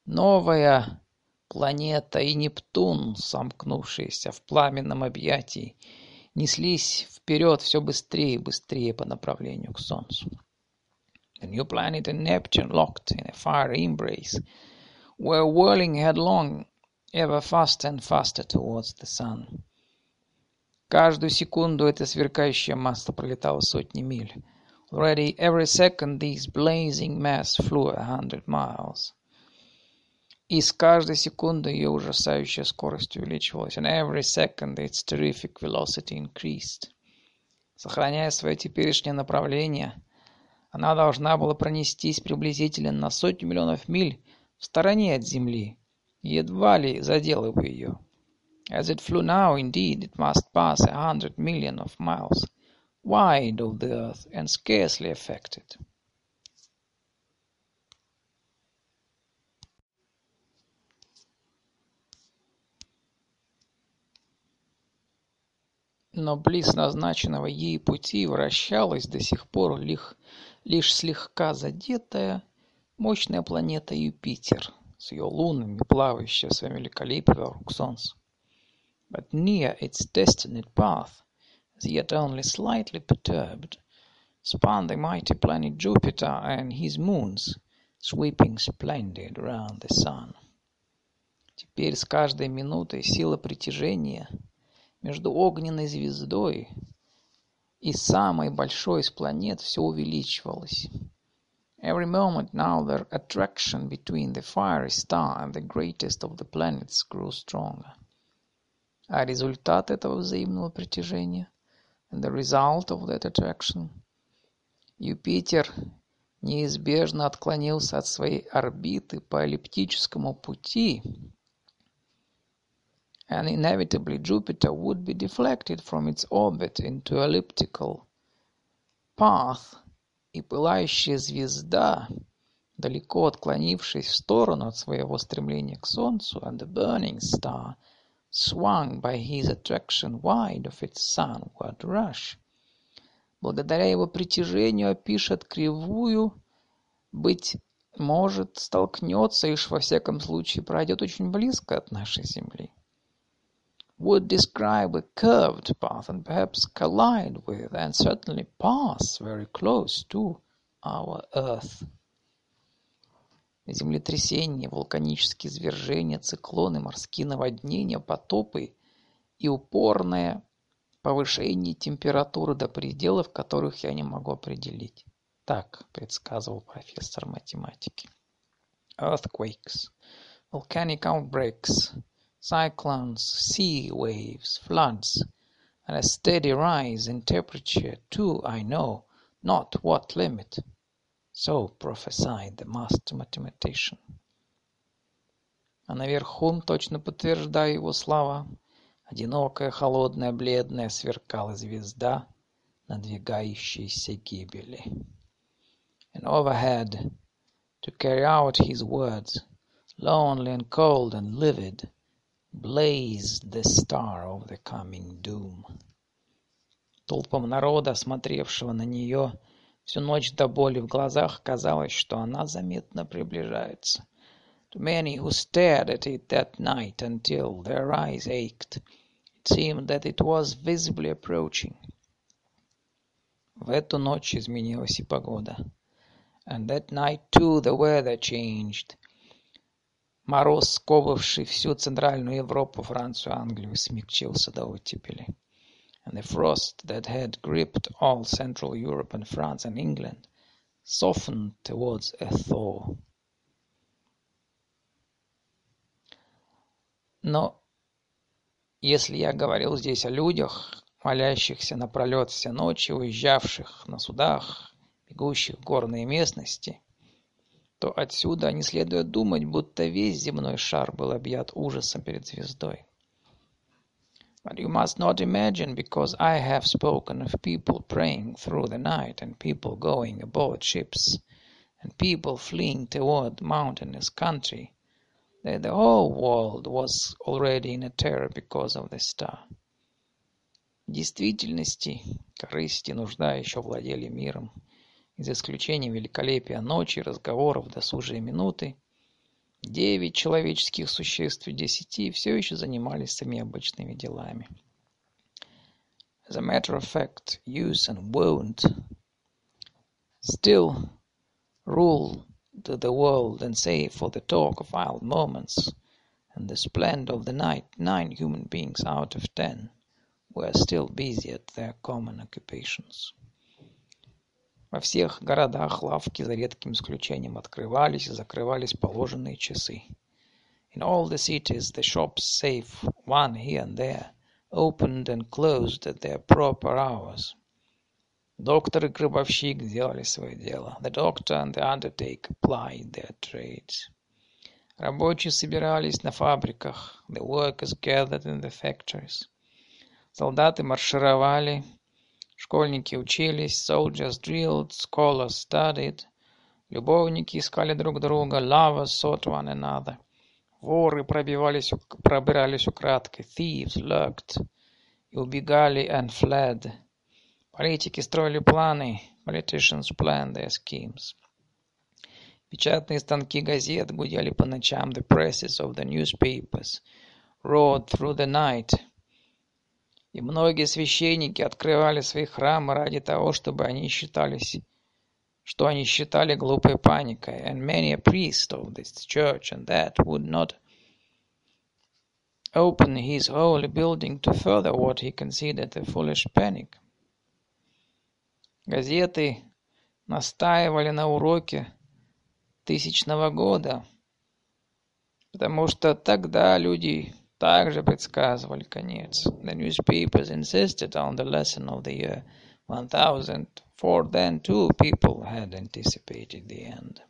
Новая планета и Нептун, сомкнувшиеся в пламенном объятии, неслись вперед все быстрее и быстрее по направлению к Солнцу. The new planet and Neptune, locked in a fiery embrace, were whirling headlong ever faster and faster towards the sun. Каждую секунду эта сверкающая масса пролетала сотни миль. Already every second this blazing mass flew a hundred miles. И с каждой секундой ее ужасающая скорость увеличивалась, and every second its terrific velocity increased. Сохраняя свое теперешнее направление, она должна была пронестись приблизительно на сотню миллионов миль в стороне от Земли, едва ли задела бы ее. As it flew now, indeed, it must pass a hundred million of miles wide of the earth and scarcely affect it. но близ назначенного ей пути вращалась до сих пор лишь, лишь слегка задетая мощная планета Юпитер с ее лунами, плавающая в своем вокруг Солнца. But near its destined path, as yet only slightly perturbed, spun the mighty planet Jupiter and his moons, sweeping splendid round the sun. Теперь с каждой минутой сила притяжения — между огненной звездой и самой большой из планет все увеличивалось. Every moment now the attraction between the fiery star and the greatest of the planets grew stronger. А результат этого взаимного притяжения, and the result of that attraction, Юпитер неизбежно отклонился от своей орбиты по эллиптическому пути, and inevitably Jupiter would be deflected from its orbit into elliptical path, и пылающая звезда, далеко отклонившись в сторону от своего стремления к Солнцу, and the burning star, swung by his attraction wide of its sunward rush, благодаря его притяжению опишет кривую, быть может, столкнется, и во всяком случае пройдет очень близко от нашей Земли would describe a curved path and perhaps collide with and certainly pass very close to our Earth. Землетрясения, вулканические извержения, циклоны, морские наводнения, потопы и упорное повышение температуры до пределов, которых я не могу определить. Так предсказывал профессор математики. Earthquakes, volcanic outbreaks, cyclones, sea waves, floods, and a steady rise in temperature to I know not what limit. So prophesied the master mathematician. А наверху, точно подтверждая его слова, одинокая, холодная, бледная сверкала звезда надвигающейся гибели. And overhead, to carry out his words, lonely and cold and livid, blazed the star of the coming doom. Толпам народа, смотревшего на нее всю ночь до боли в глазах, казалось, что она заметно приближается. To many who stared at it that night until their eyes ached, it It seemed that it was visibly approaching. В эту ночь изменилась и погода. And that night too the weather changed. Мороз, сковавший всю Центральную Европу, Францию, Англию, смягчился до оттепели. And the frost that had gripped all Central Europe and France and England softened towards a thaw. Но если я говорил здесь о людях, молящихся напролет все ночи, уезжавших на судах, бегущих в горные местности, то отсюда не следует думать, будто весь земной шар был объят ужасом перед звездой. But you must not imagine because I have spoken of people praying through the night and people going aboard ships and people fleeing toward mountainous country, that the whole world was already in a terror because of the star. В действительности, корысть и нужда еще владели миром, за исключением великолепия ночи, разговоров, досужие минуты, Девять человеческих существ из десяти все еще занимались самими обычными делами. As a matter of fact, use and wont still rule the world and save for the talk of wild moments and the splendor of the night, nine human beings out of ten were still busy at their common occupations. Во всех городах лавки, за редким исключением, открывались и закрывались положенные часы. In all the cities the shops, save one here and there, opened and closed at their proper hours. Доктор и гробовщик делали свое дело. The doctor and the undertaker plied their trades. Рабочие собирались на фабриках. The workers gathered in the factories. Солдаты маршировали. Школьники учились, soldiers drilled, scholars studied. Любовники искали друг друга, lovers sought one another. Воры пробивались, пробирались украдкой, thieves lurked и убегали and fled. Политики строили планы, politicians planned their schemes. Печатные станки газет гудели по ночам, the presses of the newspapers roared through the night. И многие священники открывали свои храмы ради того, чтобы они считались, что они считали глупой паникой. And many a priest of this church and that would not open his holy building to further what he considered a foolish panic. Газеты настаивали на уроке тысячного года, потому что тогда люди также предсказывали конец. The newspapers insisted on the lesson of the year 1000, for then too people had anticipated the end.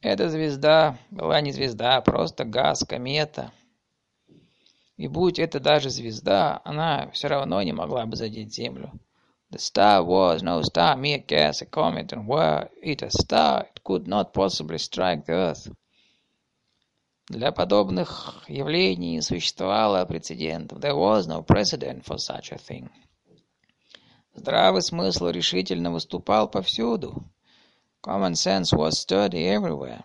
Эта звезда была не звезда, а просто газ, комета. И будь это даже звезда, она все равно не могла бы задеть Землю. The star was no star, mere gas, a comet, and were it a star, it could not possibly strike the earth. Для подобных явлений не существовало прецедентов. There was no precedent for such a thing. Здравый смысл решительно выступал повсюду. Common sense was sturdy everywhere.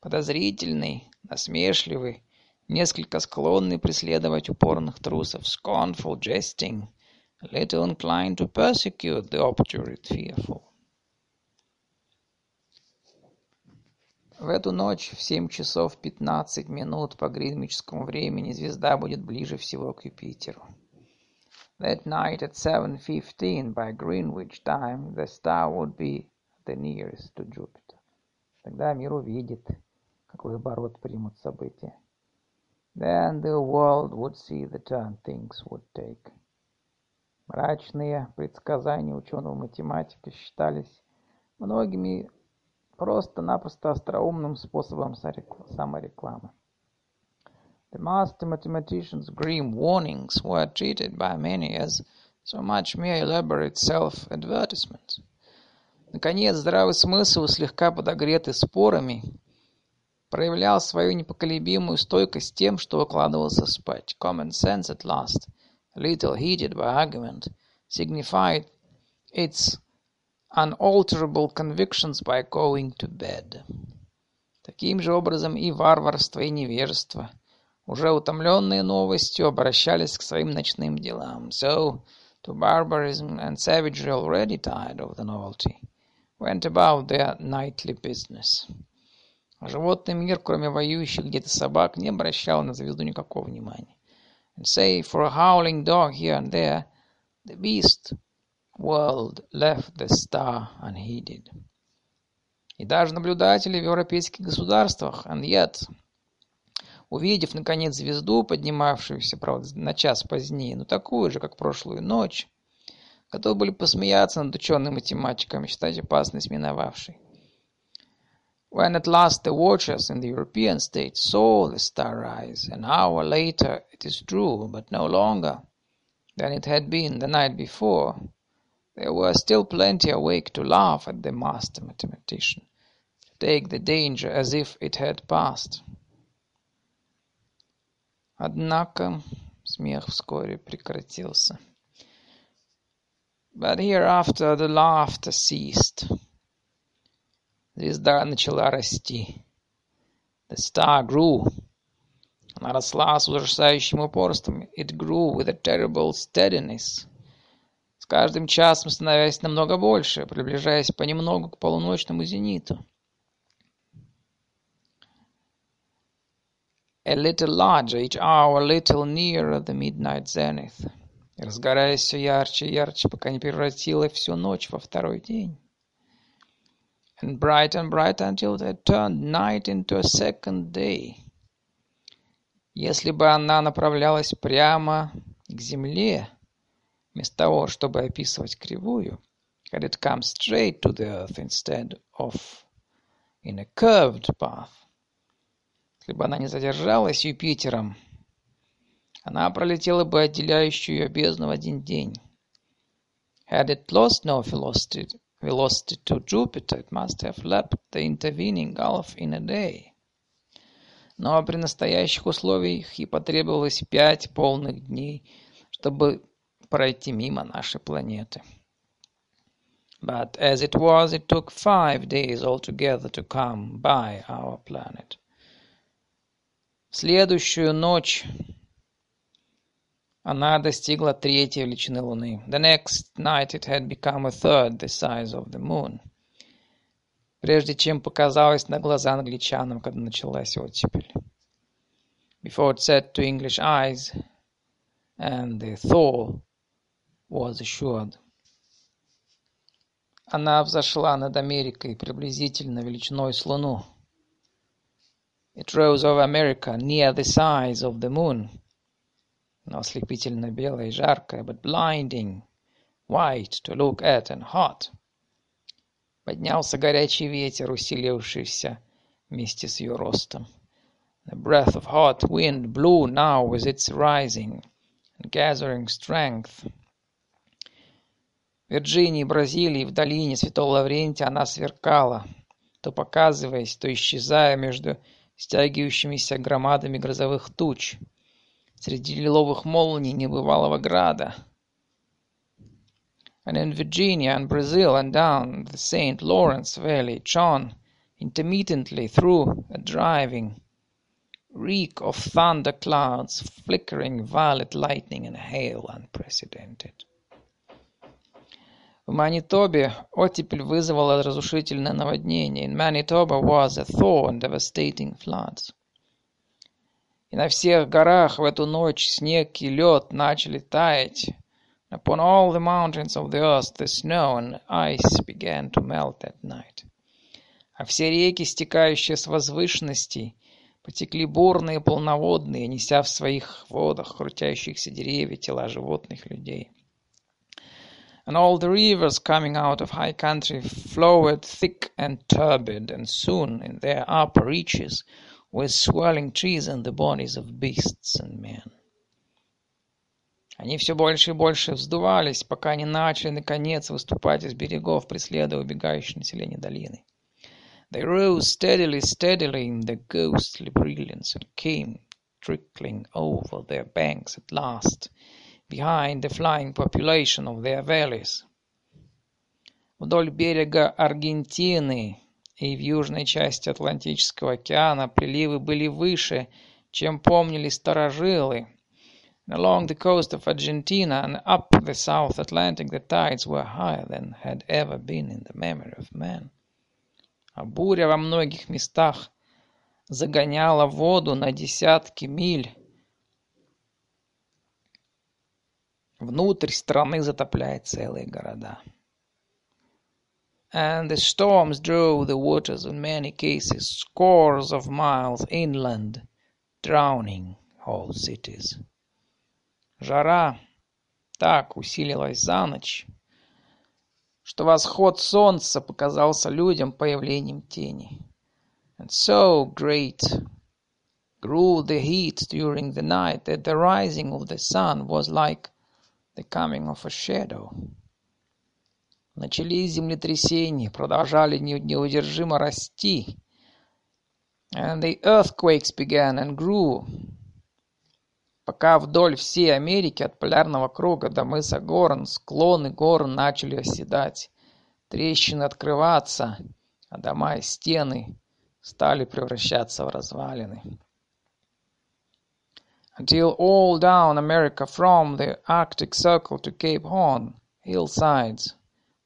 Подозрительный, насмешливый, несколько склонный преследовать упорных трусов. Scornful, jesting, little inclined to persecute the obdurate fearful. В эту ночь в семь часов пятнадцать минут по гринвичскому времени звезда будет ближе всего к Юпитеру. That night at 7.15 by Greenwich time, the star would be the nearest to Jupiter. Тогда мир увидит, какой оборот примут события. Then the world would see the turn things would take. Мрачные предсказания ученого-математика считались многими просто-напросто остроумным способом саморекламы. The master mathematician's grim warnings were treated by many as so much mere elaborate self-advertisement. Наконец, здравый смысл, слегка подогретый спорами, проявлял свою непоколебимую стойкость тем, что укладывался спать. Common sense at last – little heated by argument, signified its unalterable convictions by going to bed. Таким же образом и варварство, и невежество, уже утомленные новостью, обращались к своим ночным делам. So, to barbarism and savagery already tired of the novelty, went about their nightly business. Животный мир, кроме воюющих где-то собак, не обращал на звезду никакого внимания. And save for a howling dog here and there, the beast world left the star unheeded. И даже наблюдатели в европейских государствах, and yet, увидев, наконец, звезду, поднимавшуюся, правда, на час позднее, но такую же, как прошлую ночь, готовы были посмеяться над учеными математиками, считать опасность миновавшей. When at last the watchers in the European states saw the star rise, an hour later, it is true, but no longer than it had been the night before, There were still plenty awake to laugh at the master mathematician, to take the danger as if it had passed. Однако смех вскоре прекратился. But hereafter the laughter ceased. Звезда начала расти. The star grew. Она росла с ужасающим упорством. It grew with a terrible steadiness. с каждым часом становясь намного больше, приближаясь понемногу к полуночному зениту. A little larger each hour, a little nearer the midnight zenith. И разгораясь все ярче и ярче, пока не превратила всю ночь во второй день. And bright and bright until they turned night into a second day. Если бы она направлялась прямо к земле, Вместо того, чтобы описывать кривую, had it come straight to the earth instead of in a curved path, если бы она не задержалась Юпитером, она пролетела бы отделяющую ее бездну в один день. Had it lost no velocity, velocity to Jupiter, it must have leapt the intervening gulf in a day. Но при настоящих условиях ей потребовалось пять полных дней, чтобы пройти мимо нашей планеты. But as it was, it took five days altogether to come by our planet. В следующую ночь она достигла третьей величины Луны. The next night it had become a third the size of the moon. Прежде чем показалось на глаза англичанам, когда началась оттепель. Before it said to English eyes, and the thaw was assured. Она взошла над Америкой приблизительно величиной с Луну. It rose over America near the size of the moon. Но ослепительно белая и жаркая, but blinding, white to look at and hot. Поднялся горячий ветер, усилившийся вместе с ее ростом. The breath of hot wind blew now with its rising and gathering strength. Вирджинии, Бразилии, в долине Святого Лаврентия она сверкала, то показываясь, то исчезая между стягивающимися громадами грозовых туч, среди лиловых молний небывалого града. And in Virginia and Brazil and down the St. Lawrence Valley shone intermittently through a driving reek of thunder clouds, flickering violet lightning and hail unprecedented. В Манитобе оттепель вызвала разрушительное наводнение. In Manitoba was a thaw and devastating floods. И на всех горах в эту ночь снег и лед начали таять. Upon all the mountains of the earth the snow and ice began to melt that night. А все реки, стекающие с возвышенностей, потекли бурные, полноводные, неся в своих водах крутящихся деревья, тела животных, людей. And all the rivers coming out of high country flowed thick and turbid, and soon in their upper reaches were swelling trees and the bodies of beasts and men. Они все больше и больше вздувались, пока не начали, наконец, выступать из берегов, преследуя убегающее население долины. They rose steadily, steadily in their ghostly brilliance and came trickling over their banks at last, behind the flying population of their valleys. Вдоль берега Аргентины и в южной части Атлантического океана приливы были выше, чем помнили старожилы. Along the coast of Argentina and up the South Atlantic the tides were higher than had ever been in the memory of man. А буря во многих местах загоняла воду на десятки миль внутрь страны, затопляя целые города. And the storms drove the waters in many cases scores of miles inland, drowning whole cities. Жара так усилилась за ночь, что восход солнца показался людям появлением тени. And so great grew the heat during the night that the rising of the sun was like the coming of a shadow. Начались землетрясения, продолжали неудержимо расти. And the earthquakes began and grew. Пока вдоль всей Америки от полярного круга до мыса Горн склоны гор начали оседать, трещины открываться, а дома и стены стали превращаться в развалины. Until all down America from the Arctic Circle to Cape Horn, hillsides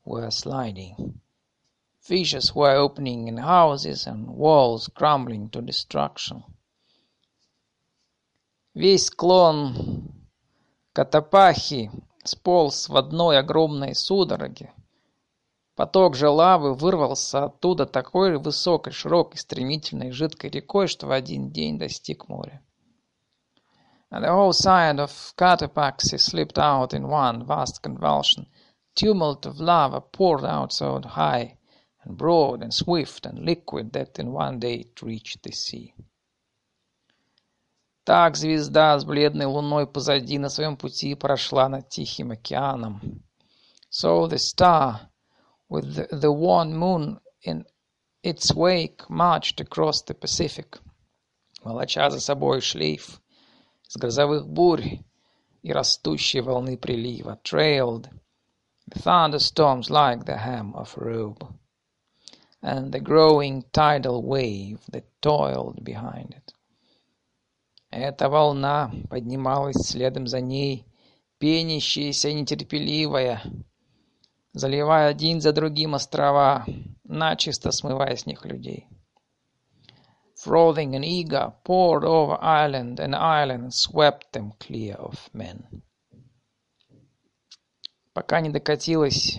were sliding. Fissures were opening in houses and walls crumbling to destruction. Весь склон Катапахи сполз в одной огромной судороге. Поток же лавы вырвался оттуда такой высокой, широкой, стремительной, жидкой рекой, что в один день достиг моря. And the whole side of Cotopaxi slipped out in one vast convulsion. Tumult of lava poured out so high and broad and swift and liquid that in one day it reached the sea. Так звезда с бледной луной позади на своем пути прошла над Тихим океаном. So the star, with the, the wan moon in its wake, marched across the Pacific, волоча за собой шлейф из грозовых бурь и растущей волны прилива, trailed the thunderstorms like the hem of a robe, and the growing tidal wave that toiled behind it. Эта волна поднималась следом за ней, пенящаяся нетерпеливая, заливая один за другим острова, начисто смывая с них людей. Frothing and eager, poured over island and island and swept them clear of men. Пока не докатилась,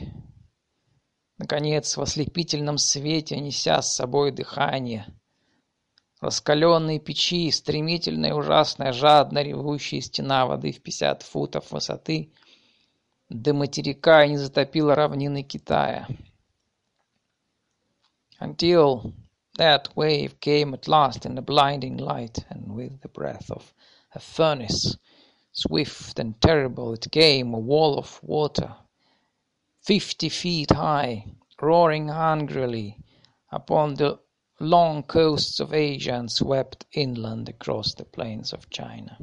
наконец, в ослепительном свете, неся с собой дыхание, раскаленные печи, стремительная, ужасная, жадно ревущая стена воды в пятьдесят футов высоты до материка не затопила равнины Китая. Until that wave came at last in a blinding light, and with the breath of a furnace, swift and terrible it came, a wall of water, fifty feet high, roaring angrily upon the long coasts of Asia and swept inland across the plains of China.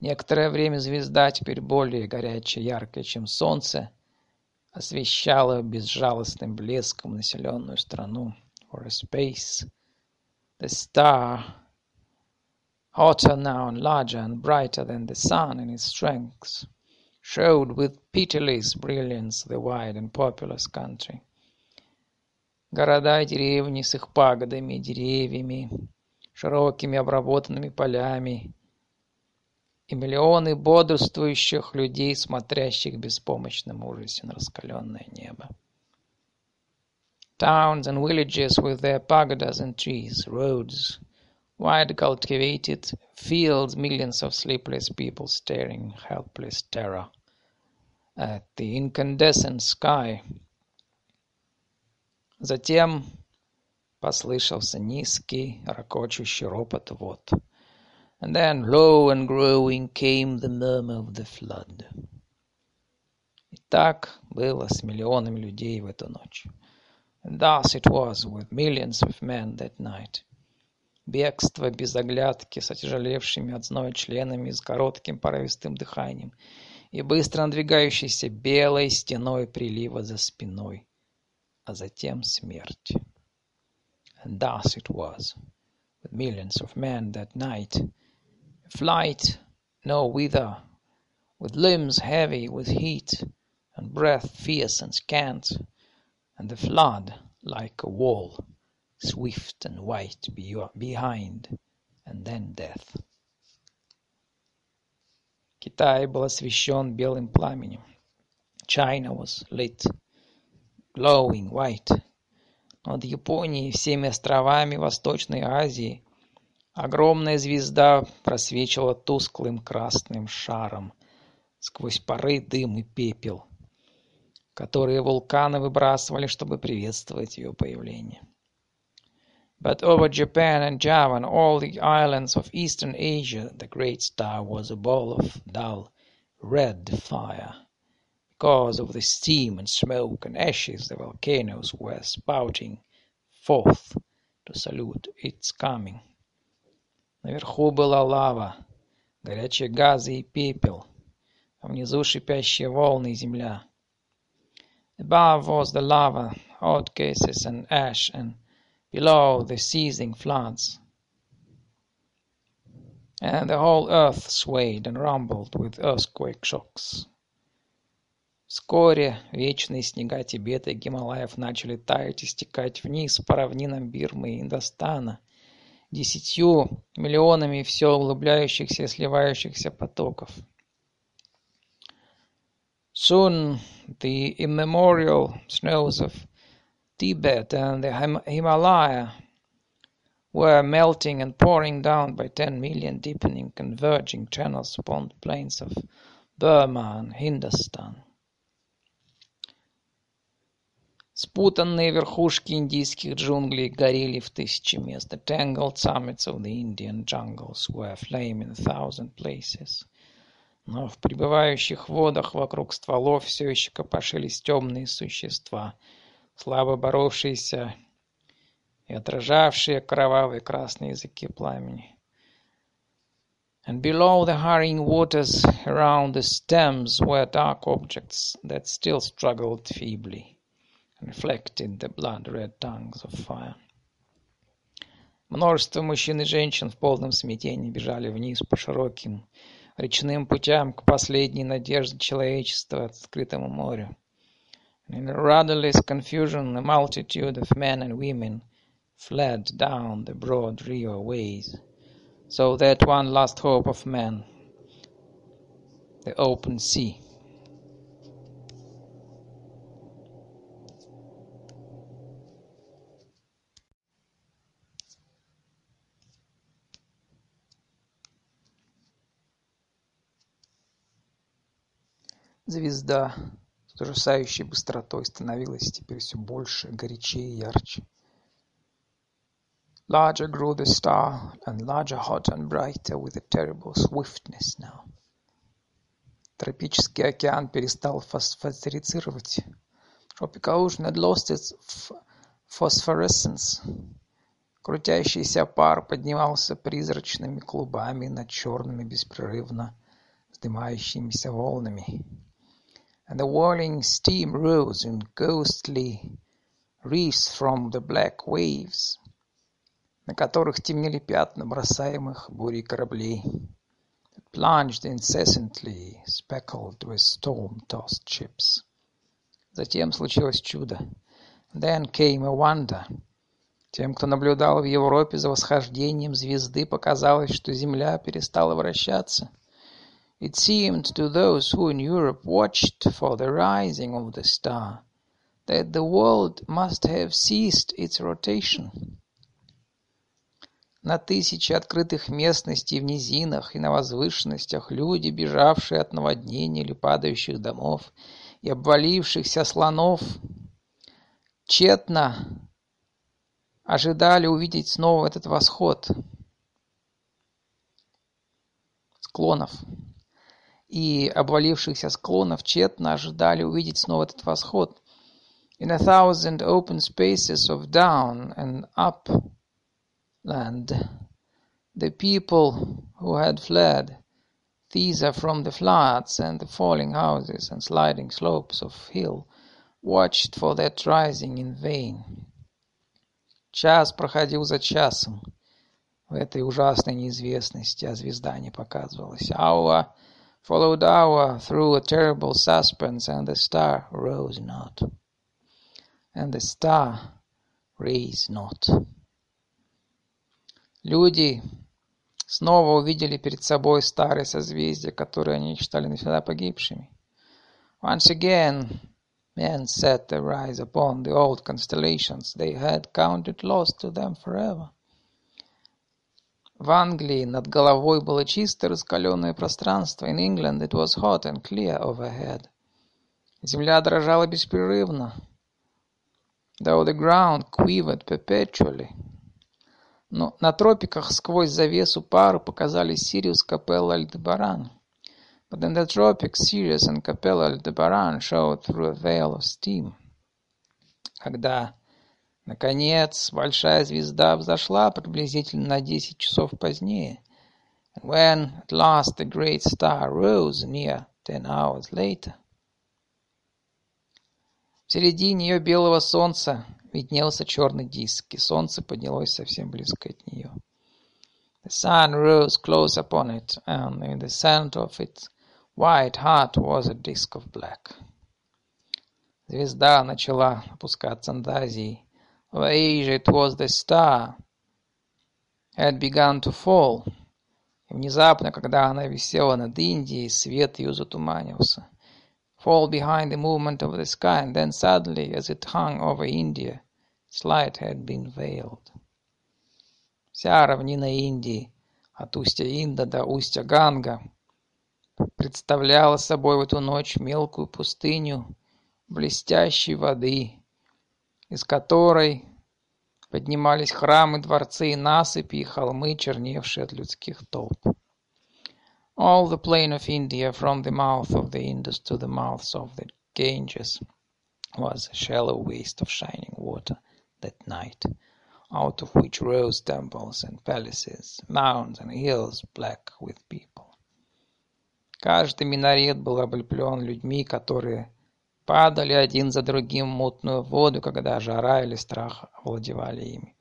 Некоторое время звезда, теперь более горячая, яркая, чем солнце, освещала безжалостным блеском населенную страну. For a space, the star, hotter now and larger and brighter than the sun in its strength, showed with pitiless brilliance the wide and populous country. Города и деревни с их пагодами деревьями, широкими обработанными полями, и миллионы бодрствующих людей, смотрящих в беспомощном ужасе на раскаленное небо. Towns and villages with their pagodas and trees, roads, wide cultivated fields, millions of sleepless people staring helpless terror at the incandescent sky. Затем послышался низкий, ракочущий ропот вод. And then, low and growing, came the murmur of the flood. И так было с миллионами людей в эту ночь. And thus it was with millions of men that night. Бегство без оглядки с отяжелевшими от зноя членами с коротким порывистым дыханием и быстро надвигающейся белой стеной прилива за спиной, а затем смерть. And thus it was with millions of men that night, a flight no whither, with limbs heavy with heat, and breath fierce and scant, and the flood like a wall, swift and white behind, and then death. Китай был освещен белым пламенем. China was lit, glowing white. Над Японией и всеми островами Восточной Азии огромная звезда просвечивала тусклым красным шаром сквозь пары, дым и пепел, которые вулканы выбрасывали, чтобы приветствовать ее появление. But over Japan and Java and all the islands of Eastern Asia the great star was a ball of dull, red fire. Because of the steam and smoke and ashes the volcanoes were spouting forth to salute its coming. Наверху была лава, горячие газы и пепел, а внизу шипящие волны и земля. Above was the lava, hot gases and ash, and below the seething floods. And the whole earth swayed and rumbled with earthquake shocks. Вскоре вечные снега Тибета и Гималаев начали таять и стекать вниз по равнинам Бирмы и Индостана, десятью миллионами все углубляющихся и сливающихся потоков. Soon the immemorial snows of Tibet and the Himalaya were melting and pouring down by ten million deepening converging channels upon the plains of Burma and Hindustan. Спутанные верхушки индийских джунглей горели в тысячи мест. The tangled summits of the Indian jungles were aflame in a thousand places. Но в пребывающих водах вокруг стволов все еще копошились темные существа, слабо боровшиеся и отражавшие кровавые красные языки пламени. And below the hurrying waters around the stems were dark objects that still struggled feebly. reflected the blood-red tongues of fire. Множество мужчин и женщин в полном смятении бежали вниз по широким речным путям к последней надежде человечества открытому морю. In a rudderless confusion, a multitude of men and women fled down the broad river ways, so that one last hope of man, the open sea, Звезда с ужасающей быстротой становилась теперь все больше, горячее и ярче. Larger grew the star, and larger, hot and brighter, with a terrible swiftness now. Тропический океан перестал фосфорицировать. Tropical ocean had lost its phosphorescence. Крутящийся пар поднимался призрачными клубами над черными беспрерывно вздымающимися волнами the whirling steam rose in ghostly wreaths from the black waves, на которых темнели пятна бросаемых бурей кораблей, that plunged incessantly, speckled with storm-tossed ships. Затем случилось чудо. Then came a wonder. Тем, кто наблюдал в Европе за восхождением звезды, показалось, что Земля перестала вращаться. It seemed to those who in Europe watched for the rising of the star that the world must have ceased its rotation. На тысячи открытых местностей в низинах и на возвышенностях люди, бежавшие от наводнений или падающих домов и обвалившихся слонов, тщетно ожидали увидеть снова этот восход склонов и обвалившихся склонов тщетно ожидали увидеть снова этот восход. In a thousand open spaces of down and upland, the people who had fled thither from the floods and the falling houses and sliding slopes of hill watched for that rising in vain. Час проходил за часом в этой ужасной неизвестности, а звезда не показывалась. Hour followed hour through a terrible suspense, and the star rose not. And the star raised not. Люди снова увидели перед собой старые созвездия, которые они считали навсегда погибшими. Once again, men set their eyes upon the old constellations they had counted lost to them forever. В Англии над головой было чистое раскаленное пространство. In England it was hot and clear overhead. Земля дрожала беспрерывно. Though the ground quivered perpetually. Но на тропиках сквозь завесу пара показались Сириус, Капелла, Альдебаран. But in the tropics Sirius and Capella Aldebaran showed through a veil of steam. Когда, наконец, большая звезда взошла приблизительно на десять часов позднее, and when at last the great star rose near ten hours later, в середине ее белого солнца виднелся черный диск, и солнце поднялось совсем близко от нее. The sun rose close upon it, and in the center of its white heart was a disk of black. Звезда начала опускаться над Азией. Asia it was the star had begun to fall. И внезапно, когда она висела над Индией, свет ее затуманился. Fall behind the movement of the sky, and then suddenly, as it hung over India, its light had been veiled. Вся равнина Индии, от устья Инда до устья Ганга, представляла собой в эту ночь мелкую пустыню блестящей воды, из которой поднимались храмы, дворцы и насыпи, и холмы, черневшие от людских толп. All the plain of India, from the mouth of the Indus to the mouths of the Ganges, was a shallow waste of shining water that night, out of which rose temples and palaces, mounds and hills black with people. Каждый минарет был облеплен людьми, которые падали один за другим в мутную воду, когда жара или страх овладевали ими.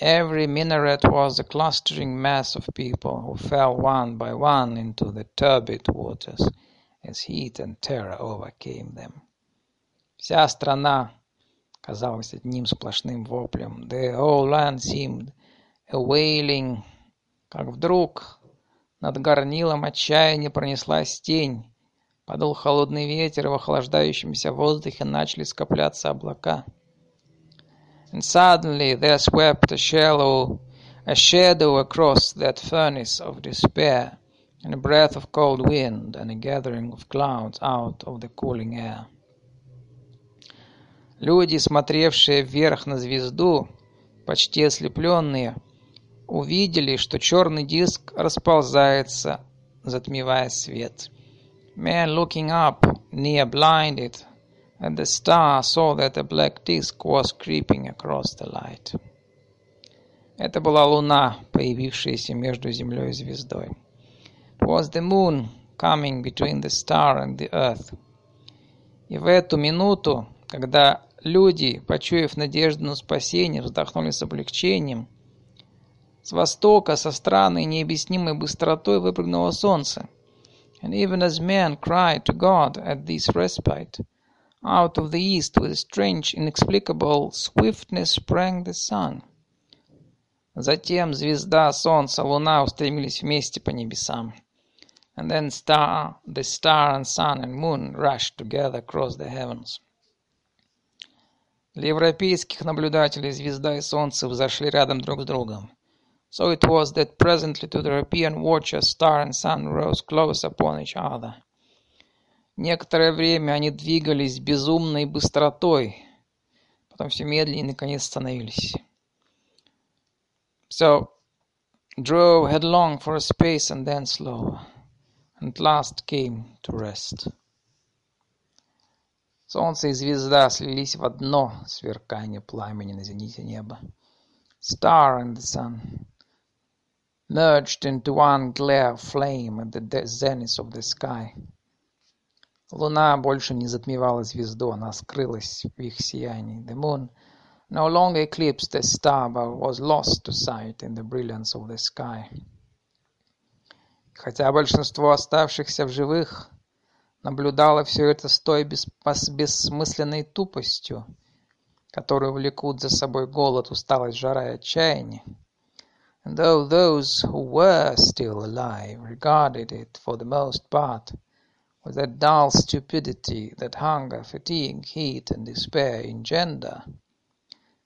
Every minaret was a clustering mass of people who fell one by one into the turbid waters as heat and terror overcame them. Вся страна казалась одним сплошным воплем. The whole land seemed a wailing, как вдруг над горнилом отчаяния пронеслась тень. Подул холодный ветер, в охлаждающемся воздухе начали скопляться облака. And suddenly there swept a shallow, a shadow across that furnace of despair, and a breath of cold wind, and a gathering of clouds out of the cooling air. Люди, смотревшие вверх на звезду, почти ослепленные, увидели, что черный диск расползается, затмевая свет. Man looking up, near blinded, at the star saw that a black disk was creeping across the light. Это была луна, появившаяся между землей и звездой. It was the moon coming between the star and the earth. И в эту минуту, когда люди, почуяв надежду на спасение, вздохнули с облегчением – С востока со странной необъяснимой быстротой выпрыгнуло солнце. And even as men cried to God at this respite, out of the east with strange, inexplicable swiftness sprang the sun. Затем звезда, солнце, луна устремились вместе по небесам. And then star, the star and sun and moon rushed together across the heavens. Для европейских наблюдателей звезда и солнце взошли рядом друг с другом. So it was that presently to the European watcher star and sun rose close upon each other. Некоторое время они двигались безумной быстротой, потом все медленнее и наконец остановились. So, drove headlong for a space and then slow, and last came to rest. Солнце и звезда слились в одно сверкание пламени на зените неба. Star and the sun merged into one glare flame at the zenith of the sky. Луна больше не затмевала звезду, она скрылась в их сиянии. The moon no longer eclipsed the star, but was lost to sight in the brilliance of the sky. Хотя большинство оставшихся в живых наблюдало все это с той бессмысленной тупостью, которую влекут за собой голод, усталость, жара и отчаяние, though those who were still alive regarded it for the most part with that dull stupidity that hunger, fatigue, heat and despair engender,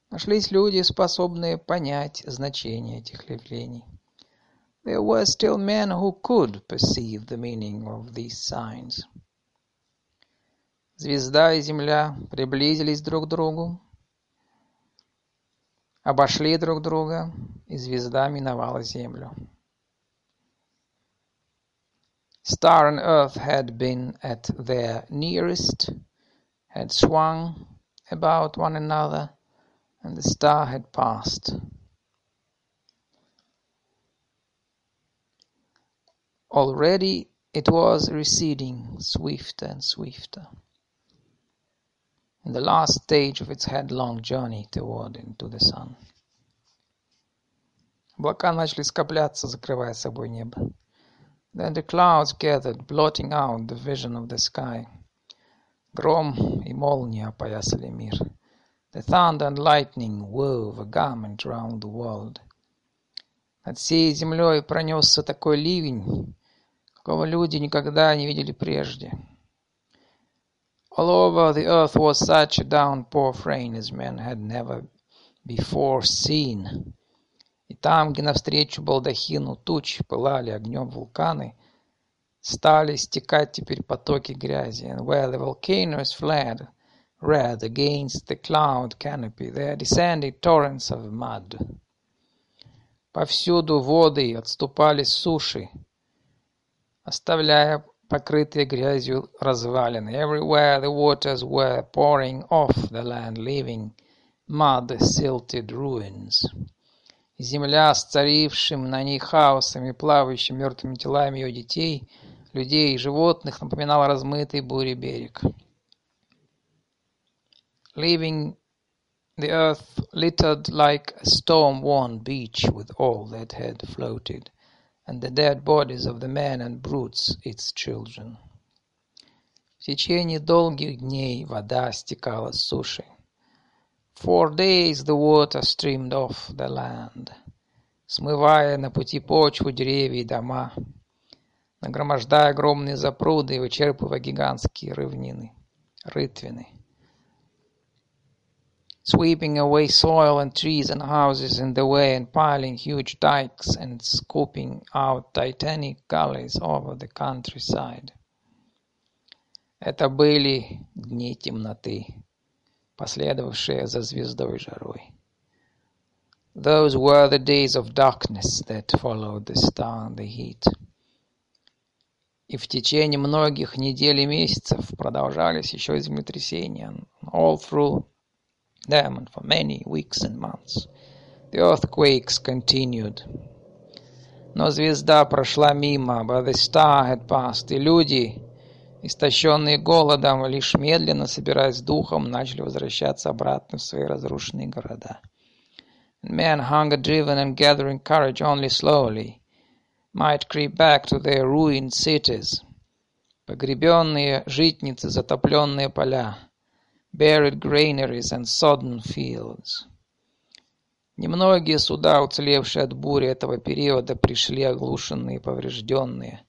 нашлись люди, способные понять значение этих явлений. There were still men who could perceive the meaning of these signs. Звезда и Земля приблизились друг к другу, обошли друг друга, и звезда миновала Землю. Star and Earth had been at their nearest, had swung about one another, and the star had passed. Already it was receding swifter and swifter. in the last stage of its headlong journey toward into the sun. Облака начали скопляться, закрывая собой небо. Then the clouds gathered, blotting out the vision of the sky. Гром и молния опоясали мир. The thunder and lightning wove a garment round the world. Над всей землей пронесся такой ливень, какого люди никогда не видели прежде. All over the earth was such a downpour of rain as men had never before seen. И там, где навстречу балдахину туч пылали огнем вулканы, стали стекать теперь потоки грязи. And where the volcanoes fled, red against the cloud canopy, there descended torrents of mud. Повсюду воды отступали с суши, оставляя покрытые грязью развалины. Everywhere the waters were pouring off the land, leaving mud-silted ruins. Земля с царившим на ней хаосом и плавающими мертвыми телами ее детей, людей и животных напоминала размытый бурей берег. Leaving the earth littered like a storm-worn beach with all that had floated and the dead bodies of the men and brutes, its children. В течение долгих дней вода стекала с суши. For days the water streamed off the land, смывая на пути почву деревья и дома, нагромождая огромные запруды и вычерпывая гигантские равнины, рытвины sweeping away soil and trees and houses in the way and piling huge dikes and scooping out titanic gullies over the countryside. Это были дни темноты, последовавшие за звездой жарой. Those were the days of darkness that followed the star and the heat. И в течение многих недель и месяцев продолжались еще землетрясения. All through them and for many weeks and months. The earthquakes continued. Но звезда прошла мимо, but the star had passed, и люди, истощенные голодом, лишь медленно, собираясь духом, начали возвращаться обратно в свои разрушенные города. And men, hunger-driven and gathering courage only slowly, might creep back to their ruined cities. Погребенные житницы, затопленные поля — buried granaries and sodden fields. Немногие суда, уцелевшие от бури этого периода, пришли оглушенные и поврежденные,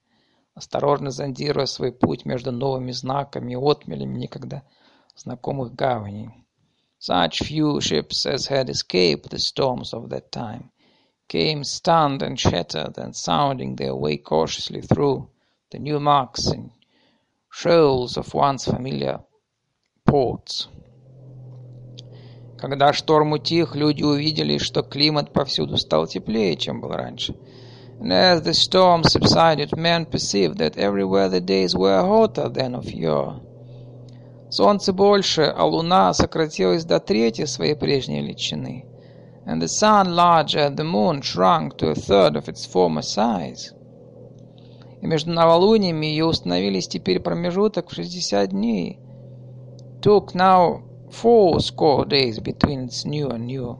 осторожно зондируя свой путь между новыми знаками и отмелями никогда знакомых гаваней. Such few ships as had escaped the storms of that time came stunned and shattered and sounding their way cautiously through the new marks and shoals of once familiar Поутс. Когда шторм утих, люди увидели, что климат повсюду стал теплее, чем был раньше. And as the storm subsided, men perceived that everywhere the days were hotter than of yore. Солнце больше, а луна сократилась до трети своей прежней величины. And the sun larger, the moon shrunk to a third of its former size. И между новолуниями ее установились теперь промежуток в 60 дней – took now four score days between its new and new.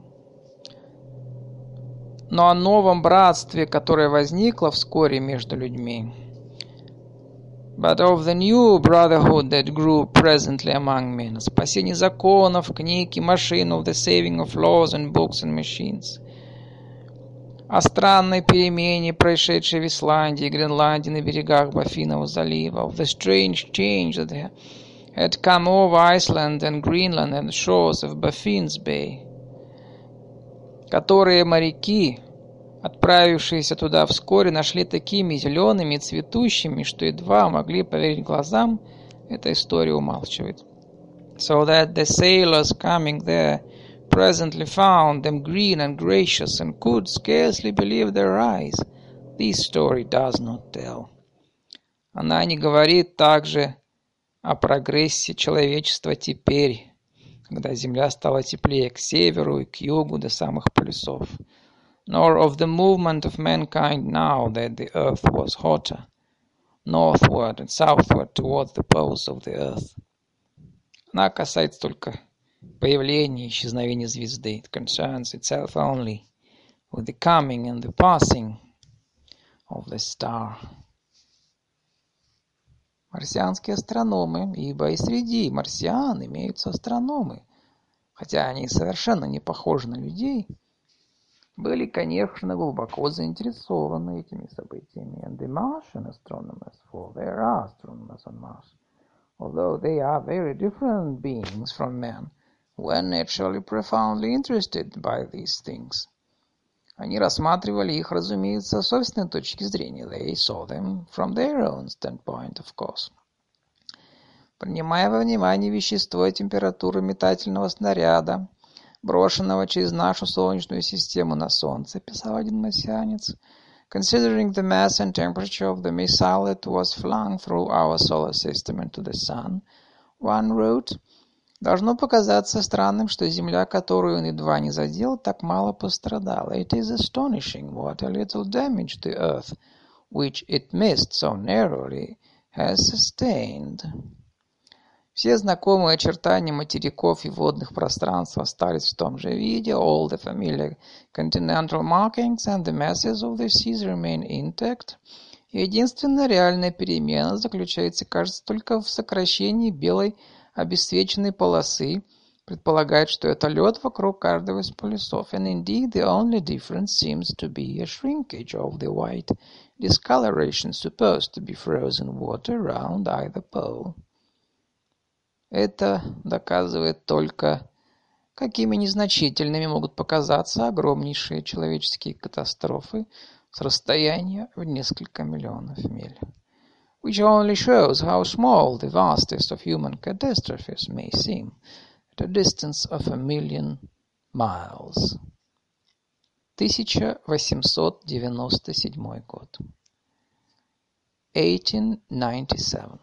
Но о новом братстве, которое возникло вскоре между людьми, but of the new brotherhood that grew presently among men, спасение законов, книг и машин, of the saving of laws and books and machines, о странной перемене, происшедшей в Исландии Гренландии на берегах Баффинова залива, of the strange change that had come over Iceland and Greenland and shores of Baffin's Bay, которые моряки, отправившиеся туда вскоре, нашли такими зелеными и цветущими, что едва могли поверить глазам, эта история умалчивает. So that the sailors coming there presently found them green and gracious and could scarcely believe their eyes. This story does not tell. Она не говорит также о прогрессе человечества теперь, когда Земля стала теплее к северу и к югу до самых полюсов. nor of the movement of mankind now that the earth was hotter, northward and southward towards the poles of the earth. Она касается только появления и исчезновения звезды. It concerns itself only with the coming and the passing of the star. Марсианские астрономы, ибо и среди марсиан имеются астрономы, хотя они совершенно не похожи на людей – были, конечно, глубоко заинтересованы этими событиями, and the Martian astronomers, for there are astronomers on Mars, although they are very different beings from men, were naturally profoundly interested by these things. Они рассматривали их, разумеется, с собственной точки зрения. They saw them from their own standpoint, of course. Принимая во внимание вещество и температуру метательного снаряда, брошенного через нашу Солнечную систему на Солнце, писал один марсианец, considering the mass and temperature of the missile that was flung through our solar system into the sun, one wrote, Должно показаться странным, что Земля, которую он едва не задел, так мало пострадала. It is astonishing what a little damage the Earth, which it missed so narrowly, has sustained. Все знакомые очертания материков и водных пространств остались в том же виде. All the familiar continental markings and the masses of the seas remain intact. Единственная реальная перемена заключается, кажется, только в сокращении белой обесцвеченной полосы. Предполагает, что это лед вокруг каждого из полюсов. And indeed, the only difference seems to be a shrinkage of the white discoloration supposed to be frozen water around either pole. Это доказывает только, какими незначительными могут показаться огромнейшие человеческие катастрофы с расстояния в несколько миллионов миль. Which only shows how small the vastest of human catastrophes may seem at a distance of a million miles. 1897 год. 1897.